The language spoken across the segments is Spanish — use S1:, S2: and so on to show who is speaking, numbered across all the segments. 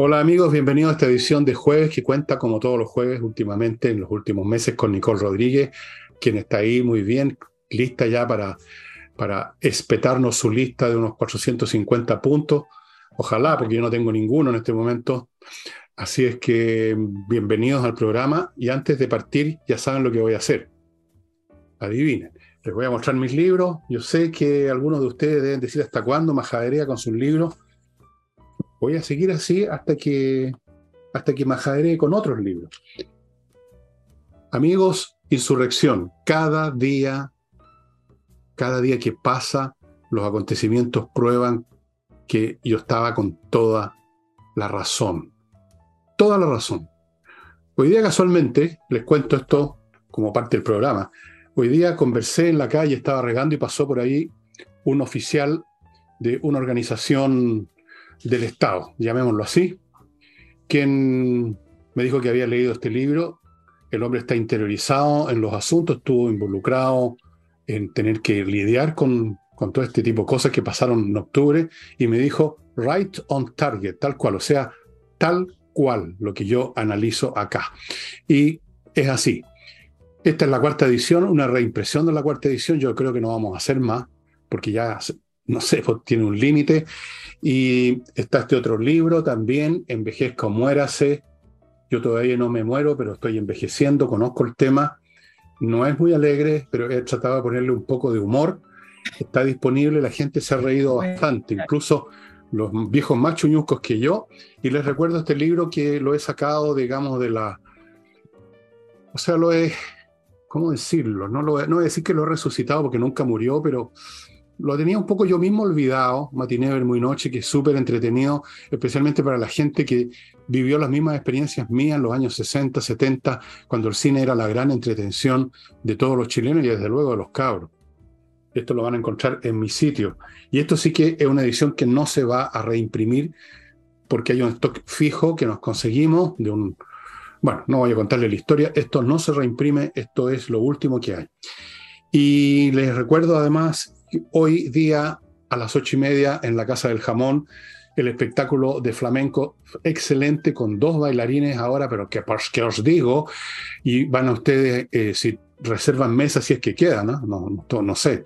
S1: Hola amigos, bienvenidos a esta edición de jueves que cuenta como todos los jueves últimamente en los últimos meses con Nicole Rodríguez, quien está ahí muy bien, lista ya para, para espetarnos su lista de unos 450 puntos. Ojalá, porque yo no tengo ninguno en este momento. Así es que bienvenidos al programa y antes de partir ya saben lo que voy a hacer. Adivinen, les voy a mostrar mis libros. Yo sé que algunos de ustedes deben decir hasta cuándo majadería con sus libros voy a seguir así hasta que, hasta que con otros libros. Amigos, insurrección, cada día, cada día que pasa, los acontecimientos prueban que yo estaba con toda la razón. Toda la razón. Hoy día casualmente, les cuento esto como parte del programa, hoy día conversé en la calle, estaba regando y pasó por ahí un oficial de una organización del Estado, llamémoslo así, quien me dijo que había leído este libro. El hombre está interiorizado en los asuntos, estuvo involucrado en tener que lidiar con, con todo este tipo de cosas que pasaron en octubre y me dijo, right on target, tal cual, o sea, tal cual lo que yo analizo acá. Y es así. Esta es la cuarta edición, una reimpresión de la cuarta edición, yo creo que no vamos a hacer más, porque ya, no sé, pues, tiene un límite. Y está este otro libro también, Envejezca o muérase. Yo todavía no me muero, pero estoy envejeciendo, conozco el tema. No es muy alegre, pero he tratado de ponerle un poco de humor. Está disponible, la gente se ha reído bastante, incluso los viejos más chuñuscos que yo. Y les recuerdo este libro que lo he sacado, digamos, de la... O sea, lo he... ¿Cómo decirlo? No, lo, no voy a decir que lo he resucitado porque nunca murió, pero lo tenía un poco yo mismo olvidado, Matiné Muy Noche, que es súper entretenido, especialmente para la gente que vivió las mismas experiencias mías en los años 60, 70, cuando el cine era la gran entretención de todos los chilenos y desde luego de los cabros. Esto lo van a encontrar en mi sitio. Y esto sí que es una edición que no se va a reimprimir porque hay un stock fijo que nos conseguimos de un... Bueno, no voy a contarle la historia, esto no se reimprime, esto es lo último que hay. Y les recuerdo además hoy día a las ocho y media en la Casa del Jamón, el espectáculo de flamenco excelente con dos bailarines ahora, pero que, que os digo, y van a ustedes, eh, si reservan mesas, si es que quedan, ¿no? No, no, sé,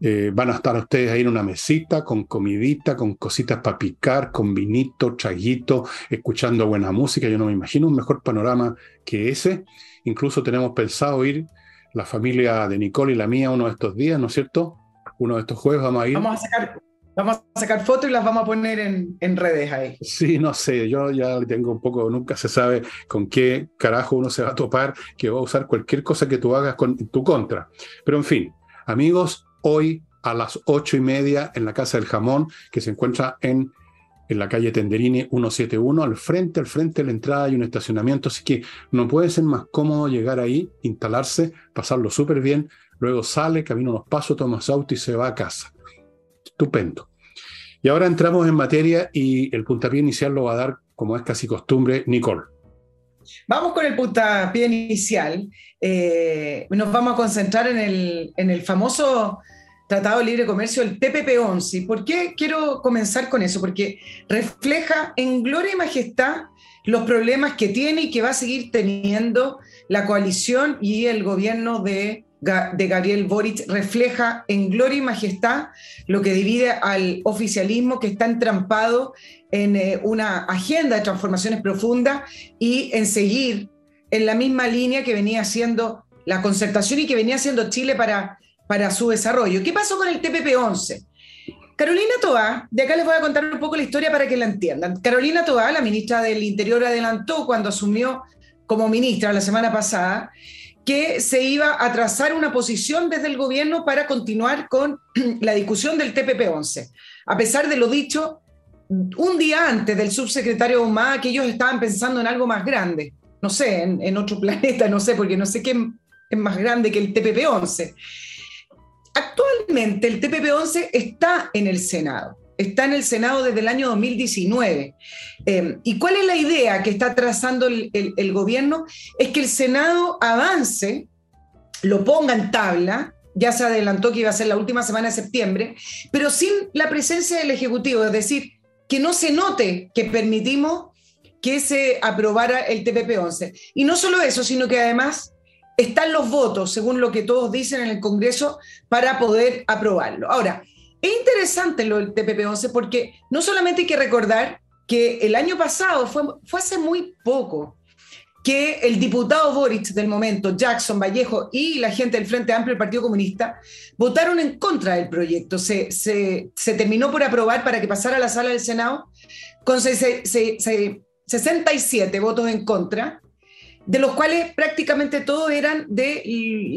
S1: eh, van a estar ustedes ahí en una mesita con comidita, con cositas para picar, con vinito, traguito, escuchando buena música. Yo no me imagino un mejor panorama que ese. Incluso tenemos pensado ir la familia de Nicole y la mía uno de estos días, ¿no es cierto? uno de estos jueves vamos a ir.
S2: Vamos a sacar, vamos a sacar fotos y las vamos a poner en, en, redes ahí.
S1: Sí, no sé, yo ya tengo un poco, nunca se sabe con qué carajo uno se va a topar, que va a usar cualquier cosa que tú hagas con tu contra. Pero en fin, amigos, hoy a las ocho y media en la Casa del Jamón, que se encuentra en, en la calle Tenderini 171, al frente, al frente de la entrada hay un estacionamiento, así que no puede ser más cómodo llegar ahí, instalarse, pasarlo súper bien, luego sale, camina unos pasos, toma auto y se va a casa. Estupendo. Y ahora entramos en materia y el puntapié inicial lo va a dar, como es casi costumbre, Nicole.
S2: Vamos con el puntapié inicial. Eh, nos vamos a concentrar en el, en el famoso Tratado de Libre Comercio, el TPP-11. ¿Por qué quiero comenzar con eso? Porque refleja en gloria y majestad los problemas que tiene y que va a seguir teniendo la coalición y el gobierno de de Gabriel Boric refleja en gloria y majestad lo que divide al oficialismo que está entrampado en eh, una agenda de transformaciones profundas y en seguir en la misma línea que venía haciendo la concertación y que venía haciendo Chile para, para su desarrollo. ¿Qué pasó con el TPP-11? Carolina Toá, de acá les voy a contar un poco la historia para que la entiendan. Carolina Toá, la ministra del Interior, adelantó cuando asumió como ministra la semana pasada que se iba a trazar una posición desde el gobierno para continuar con la discusión del TPP-11. A pesar de lo dicho, un día antes del subsecretario Humada, que ellos estaban pensando en algo más grande, no sé, en, otro planeta, no sé, porque no sé qué es más grande que el TPP-11. Actualmente el TPP-11 está en el Senado está en el Senado desde el año 2019. Em, ¿Y cuál es la idea que está trazando el, gobierno? Es que el Senado avance lo ponga en tabla, ya se adelantó que iba a ser la última semana de septiembre, pero sin la presencia del Ejecutivo, es decir, que no se note que permitimos que se aprobara el TPP-11. Y no solo eso, sino que además están los votos, según lo que todos dicen en el Congreso, para poder aprobarlo. Ahora, es interesante lo del TPP-11 porque no solamente hay que recordar que el año pasado, fue, fue hace muy poco, que el diputado Boric del momento, Jackson Vallejo y la gente del Frente Amplio del Partido Comunista votaron en contra del proyecto. Se, se, terminó por aprobar para que pasara a la sala del Senado con 67 votos en contra, de los cuales prácticamente todos eran de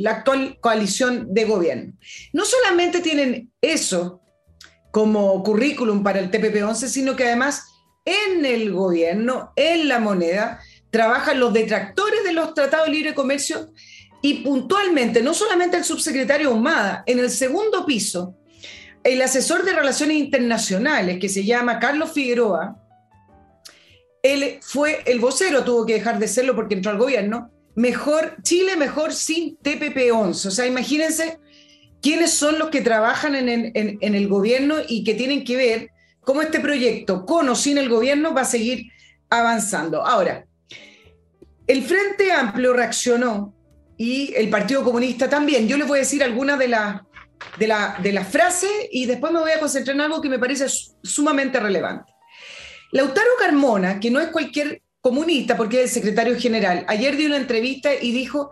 S2: la actual coalición de gobierno. No solamente tienen eso como currículum para el TPP-11, sino que además en el gobierno, en la moneda, trabajan los detractores de los tratados de libre comercio y puntualmente, no solamente el subsecretario Humada, en el segundo piso, el asesor de relaciones internacionales, que se llama Carlos Figueroa, él fue el vocero, tuvo que dejar de serlo porque entró al gobierno, mejor, Chile mejor sin TPP-11. O sea, imagínense quiénes son los que trabajan en el, gobierno y que tienen que ver cómo este proyecto, con o sin el gobierno, va a seguir avanzando. Ahora, el Frente Amplio reaccionó y el Partido Comunista también. Yo les voy a decir algunas de, de, las frases y después me voy a concentrar en algo que me parece sumamente relevante. Lautaro Carmona, que no es cualquier comunista porque es el secretario general, ayer dio una entrevista y dijo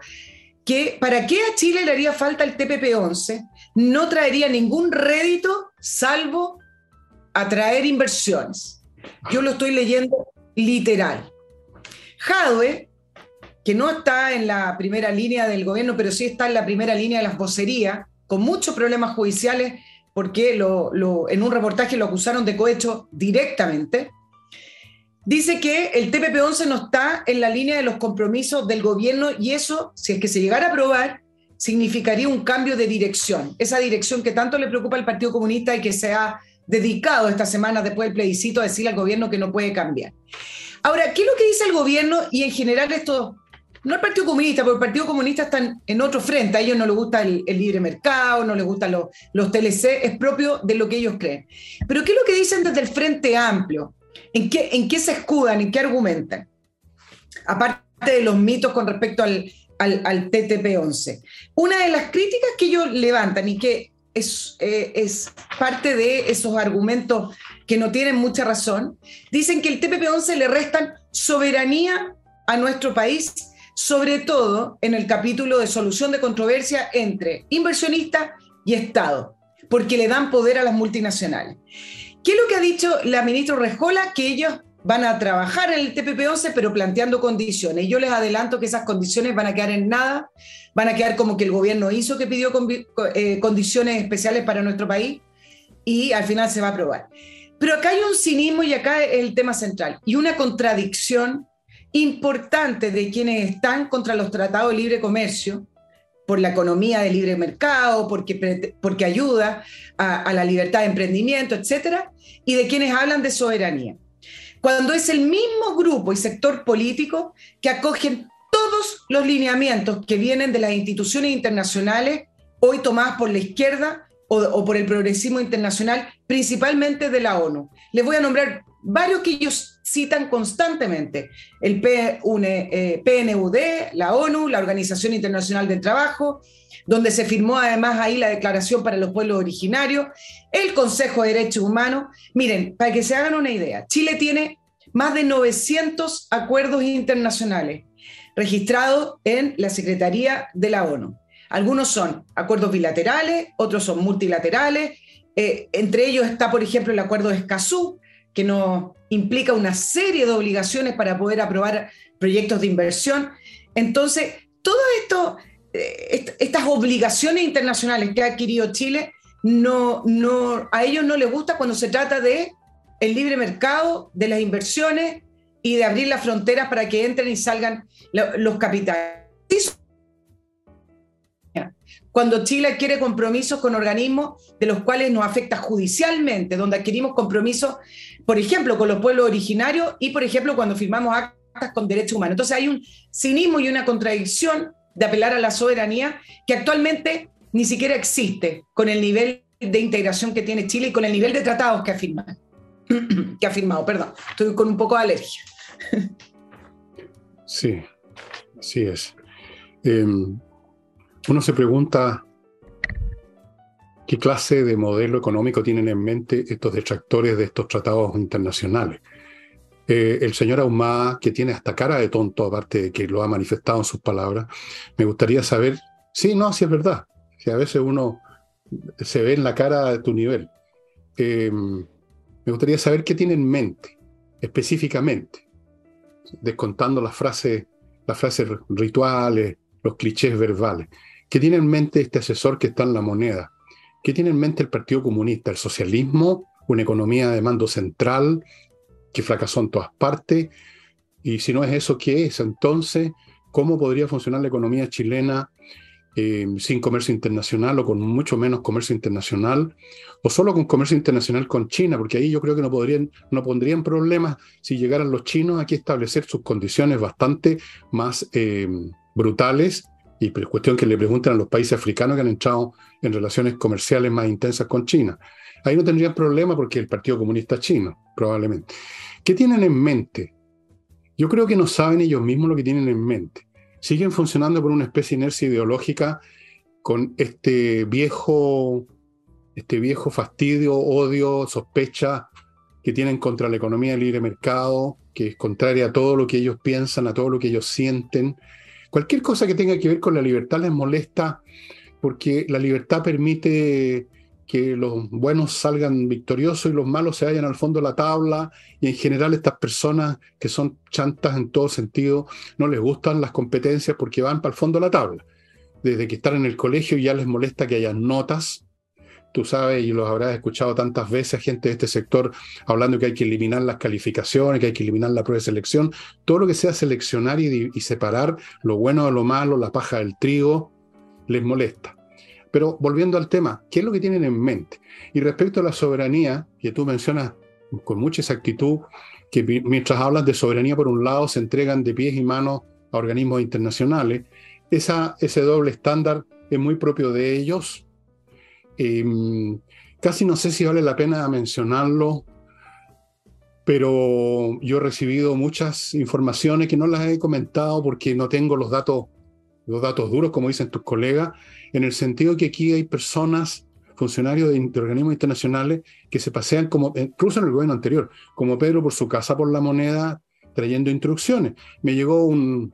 S2: que para qué a Chile le haría falta el TPP-11, no traería ningún rédito salvo atraer inversiones. Yo lo estoy leyendo literal. Jadwe, que no está en la primera línea del gobierno, pero sí está en la primera línea de las vocerías, con muchos problemas judiciales, porque en un reportaje lo acusaron de cohecho directamente, dice que el TPP-11 no está en la línea de los compromisos del gobierno y eso, si es que se llegara a aprobar, significaría un cambio de dirección. Esa dirección que tanto le preocupa al Partido Comunista y que se ha dedicado esta semana después del plebiscito a decirle al gobierno que no puede cambiar. Ahora, ¿qué es lo que dice el gobierno y en general esto no el Partido Comunista, porque el Partido Comunista está en otro frente, a ellos no les gusta el, libre mercado, no les gustan los, los TLC, es propio de lo que ellos creen. Pero ¿qué es lo que dicen desde el Frente Amplio? ¿En qué, se escudan, en qué argumentan? Aparte de los mitos con respecto al, al, TTP-11. Una de las críticas que ellos levantan y que es, eh, es, parte de esos argumentos que no tienen mucha razón, dicen que el TPP-11 le restan soberanía a nuestro país sobre todo en el capítulo de solución de controversia entre inversionista y Estado, porque le dan poder a las multinacionales. ¿Qué es lo que ha dicho la ministra Rejola? Que ellos van a trabajar en el TPP-11, pero planteando condiciones. Yo les adelanto que esas condiciones van a quedar en nada, van a quedar como que el gobierno hizo que pidió eh, condiciones especiales para nuestro país y al final se va a aprobar. Pero acá hay un cinismo y acá es el tema central y una contradicción importante de quienes están contra los tratados de libre comercio, por la economía de libre mercado, porque, porque ayuda a, la libertad de emprendimiento, etcétera, y de quienes hablan de soberanía. Cuando es el mismo grupo y sector político que acogen todos los lineamientos que vienen de las instituciones internacionales, hoy tomadas por la izquierda o, por el progresismo internacional, principalmente de la ONU. Les voy a nombrar varios que ellos citan constantemente, el PNUD, eh, la ONU, la Organización Internacional del Trabajo, donde se firmó además ahí la Declaración para los Pueblos Originarios, el Consejo de Derechos Humanos. Miren, para que se hagan una idea, Chile tiene más de 900 acuerdos internacionales registrados en la Secretaría de la ONU. Algunos son acuerdos bilaterales, otros son multilaterales, eh, entre ellos está, por ejemplo, el acuerdo de Escazú, que nos implica una serie de obligaciones para poder aprobar proyectos de inversión. Entonces, todo esto, estas obligaciones internacionales que ha adquirido Chile, no, no, a ellos no les gusta cuando se trata de el libre mercado, de las inversiones y de abrir las fronteras para que entren y salgan los capitales cuando Chile adquiere compromisos con organismos de los cuales nos afecta judicialmente, donde adquirimos compromisos, por ejemplo, con los pueblos originarios y, por ejemplo, cuando firmamos actas con derechos humanos. Entonces hay un cinismo y una contradicción de apelar a la soberanía que actualmente ni siquiera existe con el nivel de integración que tiene Chile y con el nivel de tratados que ha firmado. que ha firmado, perdón, estoy con un poco de alergia.
S1: sí, así es. Em, uno se pregunta qué clase de modelo económico tienen en mente estos detractores de estos tratados internacionales. Eh, el señor Ahumada, que tiene hasta cara de tonto, aparte de que lo ha manifestado en sus palabras, me gustaría saber, sí, no, si es verdad, que a veces uno se ve en la cara de tu nivel. Em, me gustaría saber qué tiene en mente, específicamente, descontando las frases, las frases rituales, los clichés verbales. ¿Qué tiene en mente este asesor que está en la moneda? ¿Qué tiene en mente el Partido Comunista? ¿El socialismo? ¿Una economía de mando central que fracasó en todas partes? Y si no es eso, ¿qué es? Entonces, ¿cómo podría funcionar la economía chilena eh, sin comercio internacional o con mucho menos comercio internacional, o solo con comercio internacional con China, porque ahí yo creo que no, podrían, no pondrían problemas si llegaran los chinos aquí a establecer sus condiciones bastante más eh, brutales, y es cuestión que le pregunten a los países africanos que han entrado en relaciones comerciales más intensas con China. Ahí no tendrían problema porque el Partido Comunista chino, probablemente. ¿Qué tienen en mente? Yo creo que no saben ellos mismos lo que tienen en mente siguen funcionando por una especie de inercia ideológica con este viejo, este viejo fastidio, odio, sospecha que tienen contra la economía del libre mercado, que es contraria a todo lo que ellos piensan, a todo lo que ellos sienten. Cualquier cosa que tenga que ver con la libertad les molesta porque la libertad permite que los buenos salgan victoriosos y los malos se vayan al fondo de la tabla. Y en general estas personas que son chantas en todo sentido, no les gustan las competencias porque van para el fondo de la tabla. Desde que están en el colegio ya les molesta que haya notas. Tú sabes, y los habrás escuchado tantas veces, gente de este sector hablando que hay que eliminar las calificaciones, que hay que eliminar la prueba de selección. Todo lo que sea seleccionar y, y separar lo bueno de lo malo, la paja del trigo, les molesta. Pero volviendo al tema, ¿qué es lo que tienen en mente? Y respecto a la soberanía, que tú mencionas con mucha exactitud, que mientras hablas de soberanía, por un lado, se entregan de pies y manos a organismos internacionales, ese doble estándar es muy propio de ellos. Em, casi no sé si vale la pena mencionarlo, pero yo he recibido muchas informaciones que no las he comentado porque no tengo los datos, los datos duros, como dicen tus colegas, en el sentido que aquí hay personas, funcionarios de, organismos internacionales, que se pasean como, incluso en el gobierno anterior, como Pedro por su casa por la moneda, trayendo instrucciones. Me llegó un,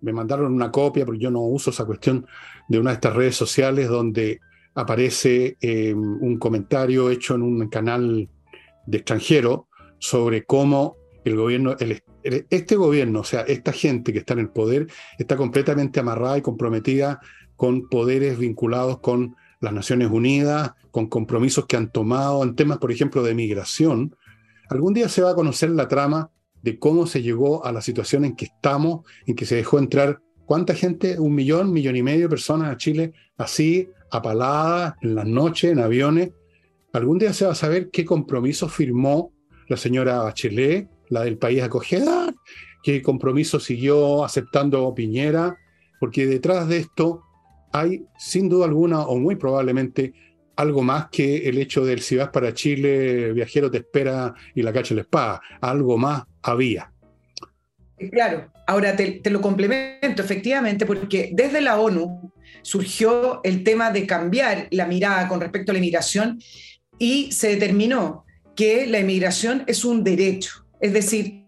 S1: me mandaron una copia, porque yo no uso esa cuestión, de una de estas redes sociales donde aparece em, un comentario hecho en un canal de extranjero sobre cómo el gobierno, el, este gobierno, o sea, esta gente que está en el poder, está completamente amarrada y comprometida con poderes vinculados con las Naciones Unidas, con compromisos que han tomado en temas, por ejemplo, de migración. Algún día se va a conocer la trama de cómo se llegó a la situación en que estamos, en que se dejó entrar cuánta gente, un millón, millón y medio de personas a Chile, así, apaladas, en las noches, en aviones. Algún día se va a saber qué compromiso firmó la señora Bachelet la del país acogedor, qué compromiso siguió aceptando Piñera, porque detrás de esto hay sin duda alguna o muy probablemente algo más que el hecho del si vas para Chile, viajero te espera y la cacha la espada, algo más había.
S2: Claro, ahora te, te, lo complemento efectivamente porque desde la ONU surgió el tema de cambiar la mirada con respecto a la inmigración y se determinó que la inmigración es un derecho. Es decir,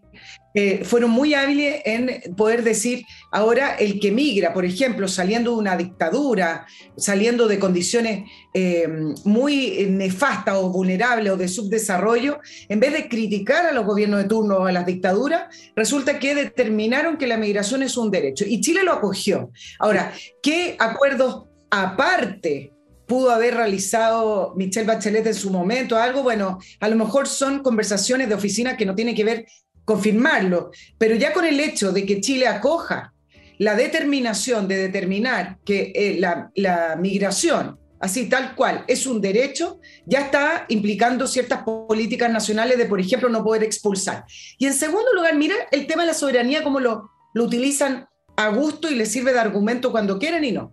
S2: eh, fueron muy hábiles en poder decir, ahora el que migra, por ejemplo, saliendo de una dictadura, saliendo de condiciones eh, muy nefastas o vulnerables o de subdesarrollo, en vez de criticar a los gobiernos de turno o a las dictaduras, resulta que determinaron que la migración es un derecho. Y Chile lo acogió. Ahora, ¿qué acuerdos aparte pudo haber realizado Michelle Bachelet en su momento, algo, bueno, a lo mejor son conversaciones de oficina que no tienen que ver confirmarlo, pero ya con el hecho de que Chile acoja la determinación de determinar que eh, la, la migración, así tal cual, es un derecho, ya está implicando ciertas políticas nacionales de, por ejemplo, no poder expulsar. Y en segundo lugar, mira el tema de la soberanía, como lo, lo utilizan a gusto y les sirve de argumento cuando quieren y no.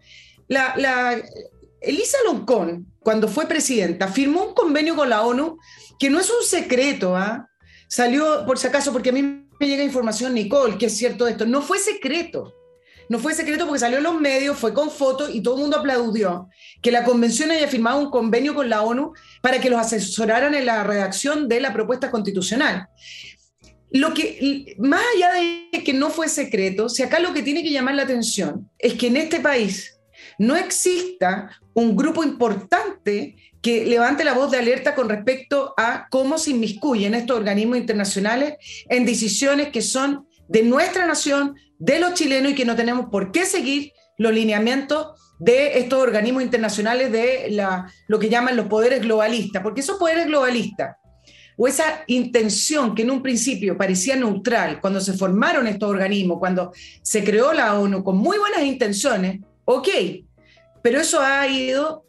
S2: La, Elisa Loncón, cuando fue presidenta, firmó un convenio con la ONU que no es un secreto, ¿ah? salió por si acaso, porque a mí me llega información, Nicole, que es cierto esto, no fue secreto. No fue secreto porque salió en los medios, fue con fotos y todo el mundo aplaudió que la convención haya firmado un convenio con la ONU para que los asesoraran en la redacción de la propuesta constitucional. Lo que, más allá de que no fue secreto, si acá lo que tiene que llamar la atención es que en este país no exista un grupo importante que levante la voz de alerta con respecto a cómo se inmiscuyen estos organismos internacionales en decisiones que son de nuestra nación, de los chilenos y que no tenemos por qué seguir los lineamientos de estos organismos internacionales de lo que llaman los poderes globalistas, porque esos poderes globalistas o esa intención que en un principio parecía neutral cuando se formaron estos organismos, cuando se creó la ONU con muy buenas intenciones, ok, pero eso ha ido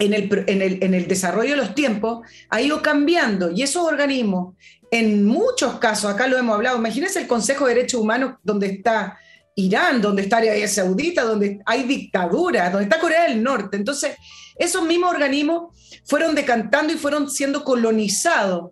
S2: en el, en el, en el desarrollo de los tiempos, ha ido cambiando y esos organismos, en muchos casos, acá lo hemos hablado, imagínense el Consejo de Derechos Humanos donde está Irán, donde está Arabia Saudita, donde hay dictadura, donde está Corea del Norte. Entonces, esos mismos organismos fueron decantando y fueron siendo colonizados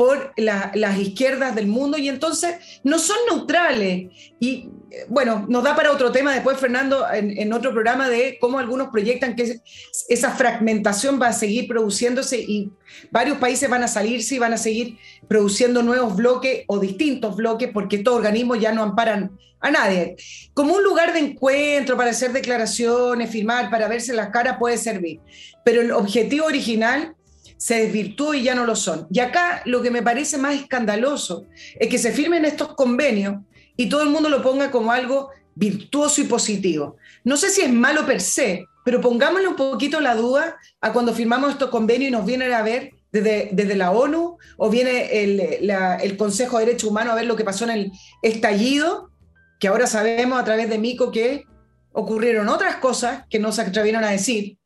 S2: por las izquierdas del mundo y entonces no son neutrales. Y bueno, nos da para otro tema después, Fernando, en, otro programa de cómo algunos proyectan que esa fragmentación va a seguir produciéndose y varios países van a salirse y van a seguir produciendo nuevos bloques o distintos bloques porque estos organismos ya no amparan a nadie. Como un lugar de encuentro para hacer declaraciones, firmar, para verse las caras puede servir, pero el objetivo original se desvirtuó y ya no lo son. Y acá lo que me parece más escandaloso es que se firmen estos convenios y todo el mundo lo ponga como algo virtuoso y positivo. No sé si es malo per se, pero pongámosle un poquito la duda a cuando firmamos estos convenios y nos vienen a ver desde, desde la ONU o viene el, el Consejo de Derechos Humanos a ver lo que pasó en el estallido, que ahora sabemos a través de Mico que ocurrieron otras cosas que no se atrevieron a decir,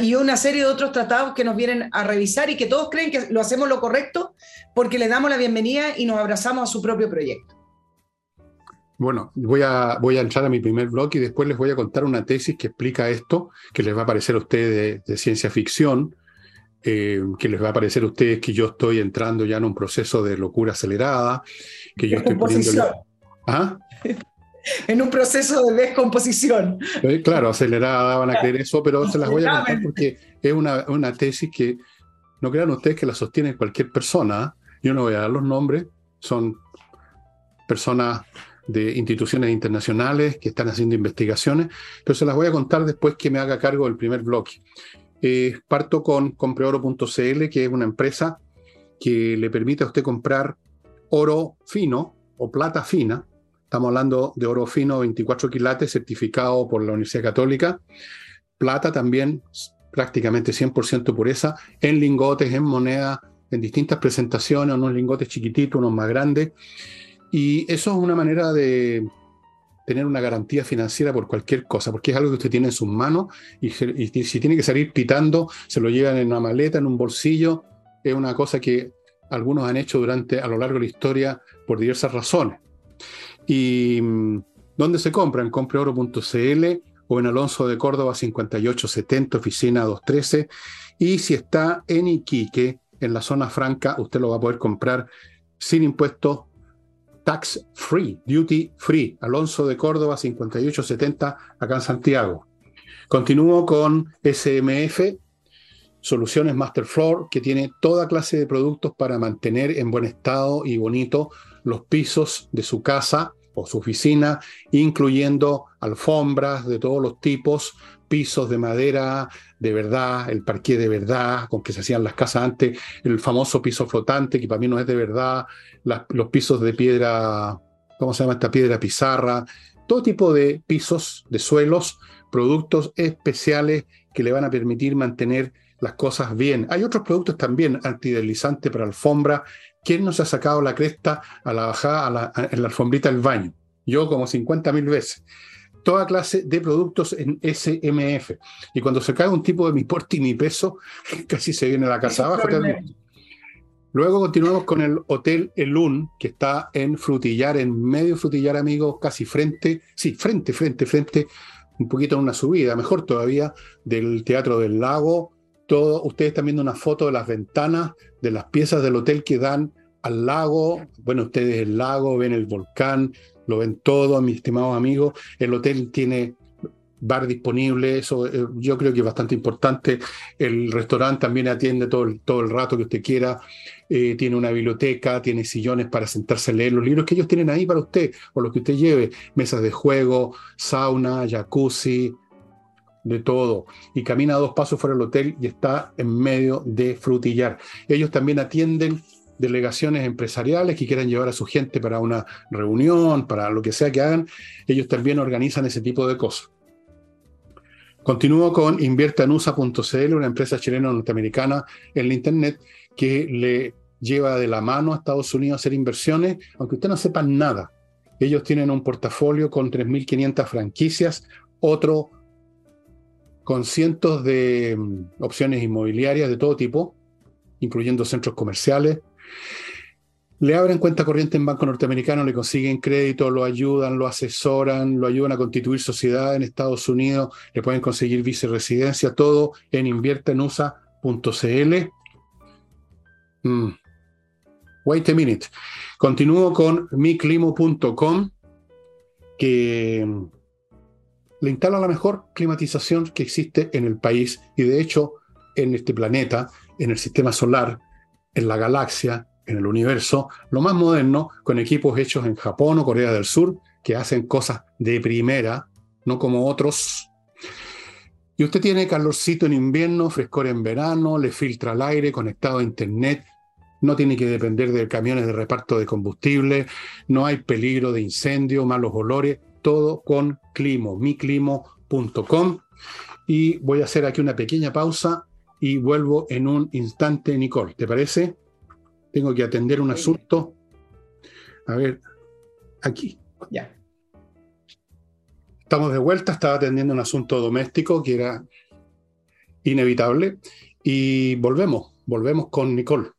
S2: y, una serie de otros tratados que nos vienen a revisar y que todos creen que lo hacemos lo correcto porque le damos la bienvenida y nos abrazamos a su propio proyecto.
S1: Bueno, voy a, voy a entrar a mi primer blog y después les voy a contar una tesis que explica esto, que les va a parecer a ustedes de, ciencia ficción, eh, que les va a parecer a ustedes que yo estoy entrando ya en un proceso de locura acelerada, que yo estoy poniendo...
S2: ¿Ah? en un proceso de descomposición.
S1: Eh, claro, acelerada van a creer eso, pero se las voy a contar porque es una, una tesis que no crean ustedes que la sostiene cualquier persona. Yo no voy a dar los nombres, son personas de instituciones internacionales que están haciendo investigaciones, pero se las voy a contar después que me haga cargo del primer bloque. Eh, parto con compreoro.cl, que es una empresa que le permite a usted comprar oro fino o plata fina Estamos hablando de oro fino 24 quilates certificado por la Universidad Católica. Plata también prácticamente 100% pureza en lingotes, en moneda, en distintas presentaciones, unos lingotes chiquititos, unos más grandes. Y eso es una manera de tener una garantía financiera por cualquier cosa, porque es algo que usted tiene en sus manos y, si tiene que salir pitando, se lo llevan en una maleta, en un bolsillo. Es una cosa que algunos han hecho durante a lo largo de la historia por diversas razones. ¿Y mm, dónde se compra? En compreoro.cl o en Alonso de Córdoba 5870, oficina 213. Y si está en Iquique, en la zona franca, usted lo va a poder comprar sin impuestos, tax free, duty free. Alonso de Córdoba 5870, acá en Santiago. Continúo con SMF, Soluciones Master Floor, que tiene toda clase de productos para mantener en buen estado y bonito los pisos de su casa o su oficina, incluyendo alfombras de todos los tipos, pisos de madera de verdad, el parqué de verdad, con que se hacían las casas antes, el famoso piso flotante, que para mí no es de verdad, los pisos de piedra, ¿cómo se llama esta piedra pizarra? Todo tipo de pisos, de suelos, productos especiales que le van a permitir mantener las cosas bien. Hay otros productos también antideslizantes para alfombra ¿Quién nos ha sacado la cresta a la bajada en la alfombrita del baño? Yo como 50 mil veces. Toda clase de productos en SMF. Y cuando se cae un tipo de mi porte y mi peso, casi se viene a la casa abajo. Luego continuamos con el Hotel Elun, que está en Frutillar, en medio Frutillar, amigos, casi frente, sí, frente, frente, frente, un poquito en una subida, mejor todavía, del Teatro del Lago. Ustedes están viendo una foto de las ventanas de las piezas del hotel que dan al lago. Bueno, ustedes el lago, ven el volcán, lo ven todo, mis estimados amigos. El hotel tiene bar disponible, eso eh, yo creo que es bastante importante. El restaurante también atiende todo el, todo el rato que usted quiera. Eh, tiene una biblioteca, tiene sillones para sentarse a leer los libros que ellos tienen ahí para usted, o los que usted lleve, mesas de juego, sauna, jacuzzi, de todo. Y camina dos pasos fuera del hotel y está en medio de frutillar. Ellos también atienden delegaciones empresariales que quieran llevar a su gente para una reunión, para lo que sea que hagan, ellos también organizan ese tipo de cosas. Continúo con inviertanusa.cl, una empresa chilena norteamericana en la Internet que le lleva de la mano a Estados Unidos a hacer inversiones, aunque usted no sepa nada. Ellos tienen un portafolio con 3.500 franquicias, otro con cientos de mm, opciones inmobiliarias de todo tipo, incluyendo centros comerciales, le abren cuenta corriente en banco norteamericano, le consiguen crédito, lo ayudan, lo asesoran, lo ayudan a constituir sociedad en Estados Unidos, le pueden conseguir viceresidencia, todo en inviertenusa.cl. Mm. Wait a minute. Continúo con miclimo.com, que le instala la mejor climatización que existe en el país y de hecho en este planeta, en el sistema solar, en la galaxia, en el universo, lo más moderno, con equipos hechos en Japón o Corea del Sur, que hacen cosas de primera, no como otros. Y usted tiene calorcito en invierno, frescor en verano, le filtra el aire, conectado a internet, no tiene que depender de camiones de reparto de combustible, no hay peligro de incendio, malos olores, todo con Climo, miclimo.com. Y voy a hacer aquí una pequeña pausa y vuelvo en un instante, Nicole. ¿Te parece? Tengo que atender un asunto. A ver, aquí.
S2: Ya.
S1: Estamos de vuelta, estaba atendiendo un asunto doméstico que era inevitable y volvemos, volvemos con Nicole.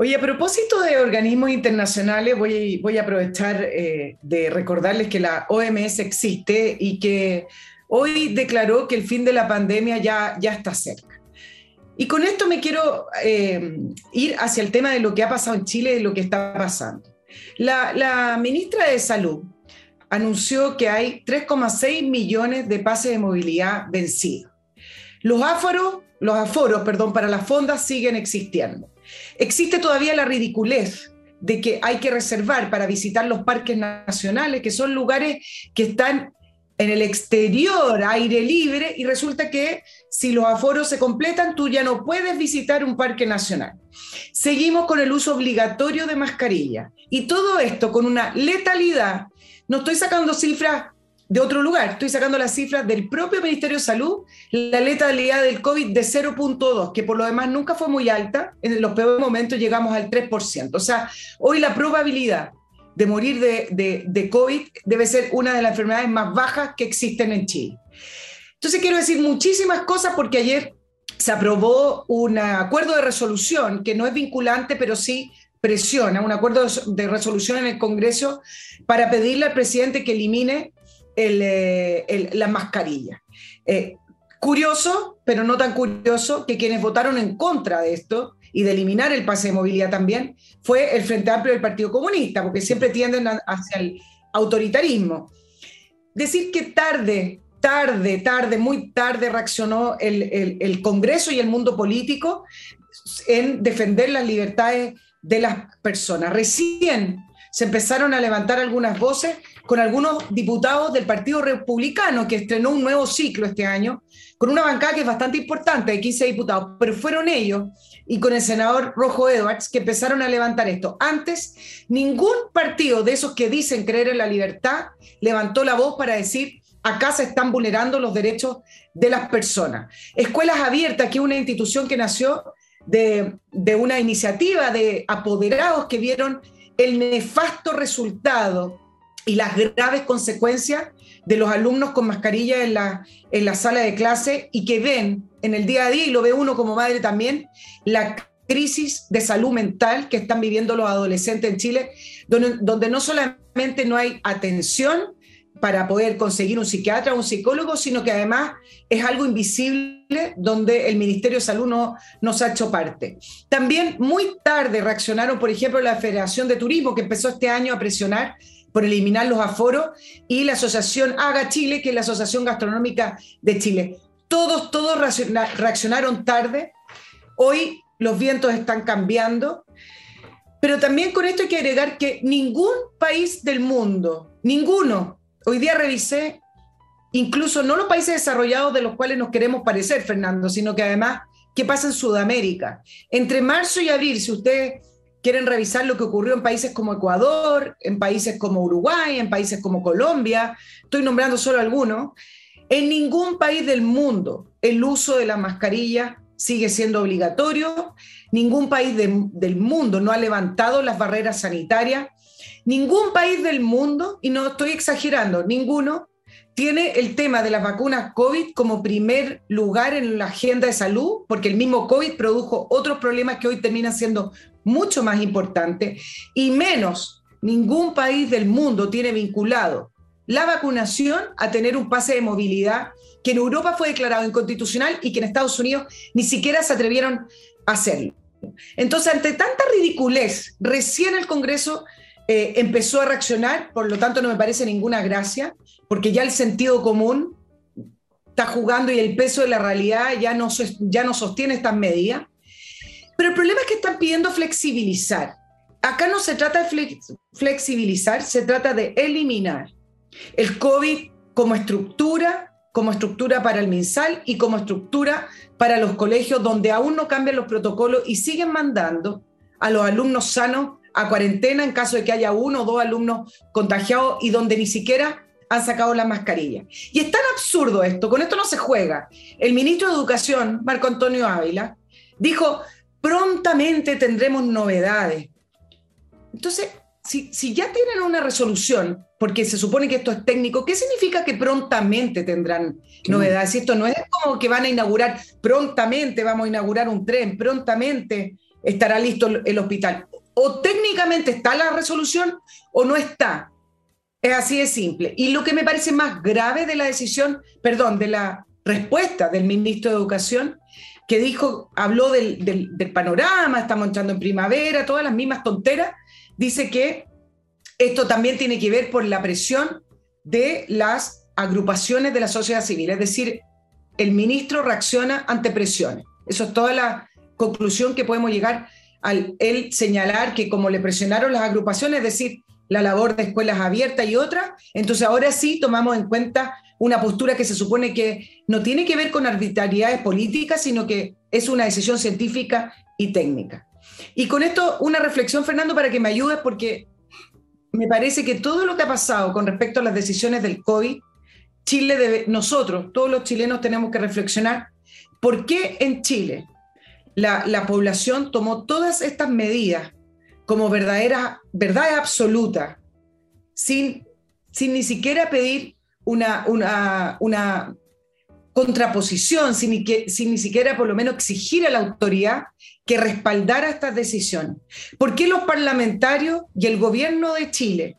S2: Oye, a propósito de organismos internacionales, voy, a aprovechar eh, de recordarles que la OMS existe y que hoy declaró que el fin de la pandemia ya, ya está cerca. Y con esto me quiero eh, ir hacia el tema de lo que ha pasado en Chile y lo que está pasando. La, ministra de Salud anunció que hay 3,6 millones de pases de movilidad vencidos. Los aforos, los aforos, perdón, para las fondas siguen existiendo. Existe todavía la ridiculez de que hay que reservar para visitar los parques nacionales, que son lugares que están en el exterior, aire libre, y resulta que si los aforos se completan, tú ya no puedes visitar un parque nacional. Seguimos con el uso obligatorio de mascarilla. Y todo esto con una letalidad. No estoy sacando cifras de otro lugar, estoy sacando las cifras del propio Ministerio de Salud, la letalidad del COVID de 0.2, que por lo demás nunca fue muy alta, en los peores momentos llegamos al 3%. O sea, hoy la probabilidad de morir de, COVID debe ser una de las enfermedades más bajas que existen en Chile. Entonces quiero decir muchísimas cosas porque ayer se aprobó un acuerdo de resolución que no es vinculante, pero sí presiona, un acuerdo de resolución en el Congreso para pedirle al presidente que elimine el, eh, la mascarilla. Eh, curioso, pero no tan curioso, que quienes votaron en contra de esto y de eliminar el pase de movilidad también, fue el Frente Amplio del Partido Comunista, porque siempre tienden hacia el autoritarismo. Decir que tarde, tarde, tarde, muy tarde reaccionó el, Congreso y el mundo político en defender las libertades de las personas. Recién se empezaron a levantar algunas voces con algunos diputados del Partido Republicano, que estrenó un nuevo ciclo este año, con una bancada que es bastante importante, de 15 diputados, pero fueron ellos y con el senador Rojo Edwards que empezaron a levantar esto. Antes, ningún partido de esos que dicen creer en la libertad levantó la voz para decir, acá se están vulnerando los derechos de las personas. Escuelas Abiertas, que es una institución que nació de, de una iniciativa de apoderados que vieron el nefasto resultado y las graves consecuencias de los alumnos con mascarilla en la, en la sala de clase y que ven en el día a día, y lo ve uno como madre también, la crisis de salud mental que están viviendo los adolescentes en Chile, donde, donde no solamente no hay atención para poder conseguir un psiquiatra o un psicólogo, sino que además es algo invisible donde el Ministerio de Salud no nos ha hecho parte. También muy tarde reaccionaron, por ejemplo, la Federación de Turismo, que empezó este año a presionar por eliminar los aforos, y la Asociación Haga Chile, que es la Asociación Gastronómica de Chile. Todos, todos reaccionaron tarde. Hoy los vientos están cambiando, pero también con esto hay que agregar que ningún país del mundo, ninguno, Hoy día revisé incluso no los países desarrollados de los cuales nos queremos parecer, Fernando, sino que además qué pasa en Sudamérica. Entre marzo y abril, si ustedes quieren revisar lo que ocurrió en países como Ecuador, en países como Uruguay, en países como Colombia, estoy nombrando solo algunos, en ningún país del mundo el uso de la mascarilla sigue siendo obligatorio, ningún país del mundo no ha levantado las barreras sanitarias. Ningún país del mundo, y no estoy exagerando, ninguno, tiene el tema de las vacunas COVID como primer lugar en la agenda de salud, porque el mismo COVID produjo otros problemas que hoy terminan siendo mucho más importantes, y menos ningún país del mundo tiene vinculado la vacunación a tener un pase de movilidad que en Europa fue declarado inconstitucional y que en Estados Unidos ni siquiera se atrevieron a hacerlo. Entonces, ante tanta ridiculez, recién el Congreso eh, empezó a reaccionar, por lo tanto no me parece ninguna gracia, porque ya el sentido común está jugando y el peso de la realidad ya no, ya no sostiene estas medidas. Pero el problema es que están pidiendo flexibilizar. Acá no se trata de flexibilizar, se trata de eliminar el COVID como estructura, como estructura para el MinSal y como estructura para los colegios donde aún no cambian los protocolos y siguen mandando a los alumnos sanos a cuarentena en caso de que haya uno o dos alumnos contagiados y donde ni siquiera han sacado la mascarilla. Y es tan absurdo esto, con esto no se juega. El ministro de Educación, Marco Antonio Ávila, dijo, prontamente tendremos novedades. Entonces, si, si, ya tienen una resolución, porque se supone que esto es técnico, ¿qué significa que prontamente tendrán novedades? Si esto no es como que van a inaugurar, prontamente vamos a inaugurar un tren, prontamente estará listo el hospital o técnicamente está la resolución o no está. Es así de simple. Y lo que me parece más grave de la decisión, perdón, de la respuesta del ministro de Educación, que dijo, habló del, panorama, estamos entrando en primavera, todas las mismas tonteras, dice que esto también tiene que ver por la presión de las agrupaciones de la sociedad civil, es decir, el ministro reacciona ante presiones. Eso es toda la conclusión que podemos llegar al él señalar que como le presionaron las agrupaciones, es decir, la labor de escuelas abiertas y otras, entonces ahora sí tomamos en cuenta una postura que se supone que no tiene que ver con arbitrariedades políticas, sino que es una decisión científica y técnica. Y con esto una reflexión, Fernando, para que me ayudes, porque me parece que todo lo que ha pasado con respecto a las decisiones del COVID, Chile debe, nosotros, todos los chilenos tenemos que reflexionar por qué en Chile, la, población tomó todas estas medidas como verdaderas, verdad absoluta, sin, sin ni siquiera pedir una, una, una contraposición, sin, sin, ni siquiera por lo menos exigir a la autoridad que respaldara estas decisiones. ¿Por qué los parlamentarios y el gobierno de Chile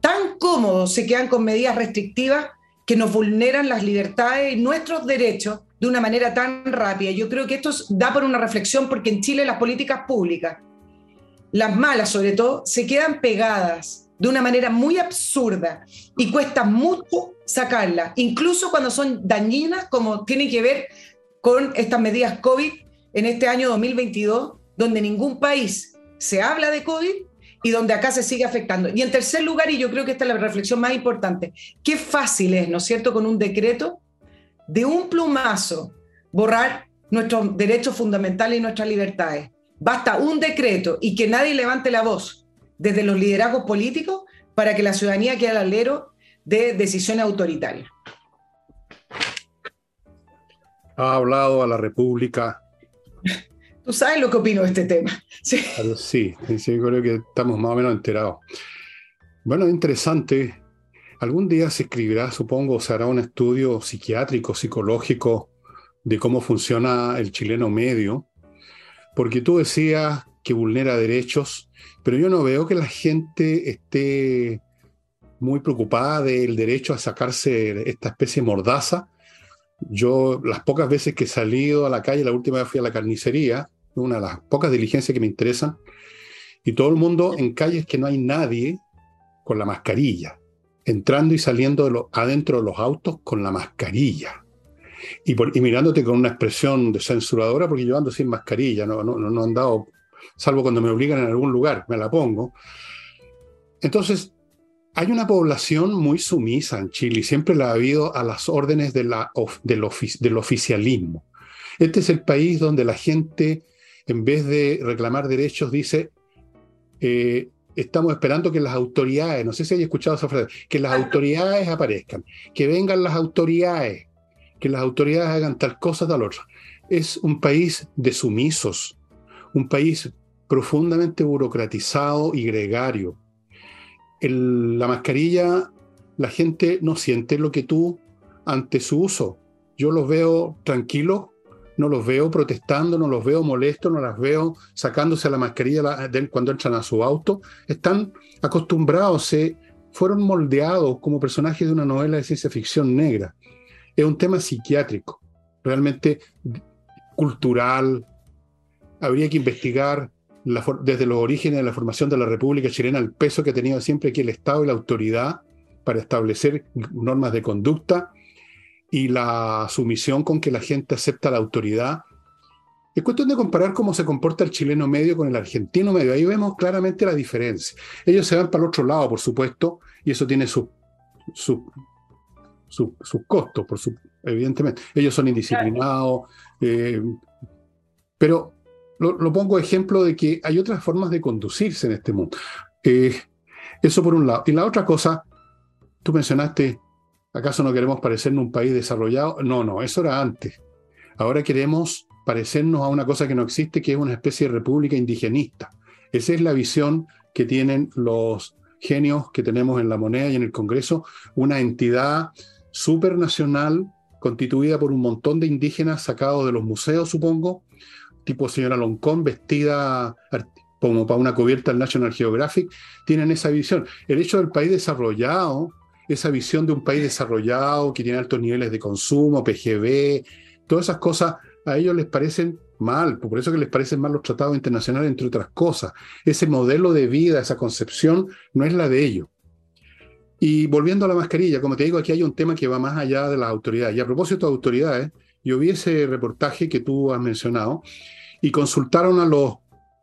S2: tan cómodos se quedan con medidas restrictivas que nos vulneran las libertades y nuestros derechos de una manera tan rápida. Yo creo que esto da por una reflexión porque en Chile las políticas públicas, las malas sobre todo, se quedan pegadas de una manera muy absurda y cuesta mucho sacarlas, incluso cuando son dañinas como tienen que ver con estas medidas COVID en este año 2022, donde ningún país se habla de COVID y donde acá se sigue afectando. Y en tercer lugar, y yo creo que esta es la reflexión más importante, qué fácil es, ¿no es cierto?, con un decreto de un plumazo borrar nuestros derechos fundamentales y nuestras libertades. Basta un decreto y que nadie levante la voz desde los liderazgos políticos para que la ciudadanía quede al alero de decisiones autoritarias.
S1: Ha hablado a la República.
S2: Tú sabes lo que opino de este tema.
S1: Sí, sí, sí creo que estamos más o menos enterados. Bueno, interesante Algún día se escribirá, supongo, se hará un estudio psiquiátrico, psicológico de cómo funciona el chileno medio, porque tú decías que vulnera derechos, pero yo no veo que la gente esté muy preocupada del derecho a sacarse esta especie de mordaza. Yo, las pocas veces que he salido a la calle, la última vez fui a la carnicería, una de las pocas diligencias que me interesan, y todo el mundo en calles que no hay nadie con la mascarilla, entrando y saliendo de adentro de los autos con la mascarilla. Y, mirándote con una expresión de censuradora, porque yo ando sin mascarilla, no, han dado, salvo cuando me obligan en algún lugar, me la pongo. Entonces, hay una población muy sumisa en Chile siempre la ha habido a las órdenes del oficialismo. Este es el país donde la gente, en vez de reclamar derechos, dice, eh, estamos esperando que las autoridades, no sé si hay escuchado esa frase, que las autoridades aparezcan, que vengan las autoridades, que las autoridades hagan tal cosa, tal otra. Es un país de sumisos, un país profundamente burocratizado y gregario, la mascarilla, la gente no siente lo que tú ante su uso. Yo los veo tranquilos, no los veo protestando, no los veo molestos, no las veo sacándose la mascarilla cuando entran a su auto. Están acostumbrados, se fueron moldeados como personajes de una novela de ciencia ficción negra. Es un tema psiquiátrico, realmente cultural. Habría que investigar desde los orígenes de la formación de la República Chilena, el peso que ha tenido siempre aquí el Estado y la autoridad para establecer normas de conducta y la sumisión con que la gente acepta la autoridad. Es cuestión de comparar cómo se comporta el chileno medio con el argentino medio. Ahí vemos claramente la diferencia. Ellos se van para el otro lado, por supuesto, y eso tiene sus su, su, costos, por su, evidentemente. Ellos son indisciplinados, eh, pero lo, pongo ejemplo de que hay otras formas de conducirse en este mundo. Eh, eso por un lado. Y la otra cosa, tú mencionaste, ¿acaso no queremos parecernos un país desarrollado? No, no, eso era antes. Ahora queremos parecernos a una cosa que no existe, que es una especie de república indigenista. Esa es la visión que tienen los genios que tenemos en la moneda y en el Congreso, una entidad supernacional constituida por un montón de indígenas sacados de los museos, supongo, tipo señora Loncón, vestida como para una cubierta del National Geographic, tienen esa visión. El hecho del país desarrollado, esa visión de un país desarrollado que tiene altos niveles de consumo, PGB, todas esas cosas a ellos les parecen mal, por eso que les parecen mal los tratados internacionales, entre otras cosas. Ese modelo de vida, esa concepción, no es la de ellos. Y volviendo a la mascarilla, como te digo, aquí hay un tema que va más allá de las autoridades. Y a propósito de autoridades, yo vi ese reportaje que tú has mencionado y consultaron a los,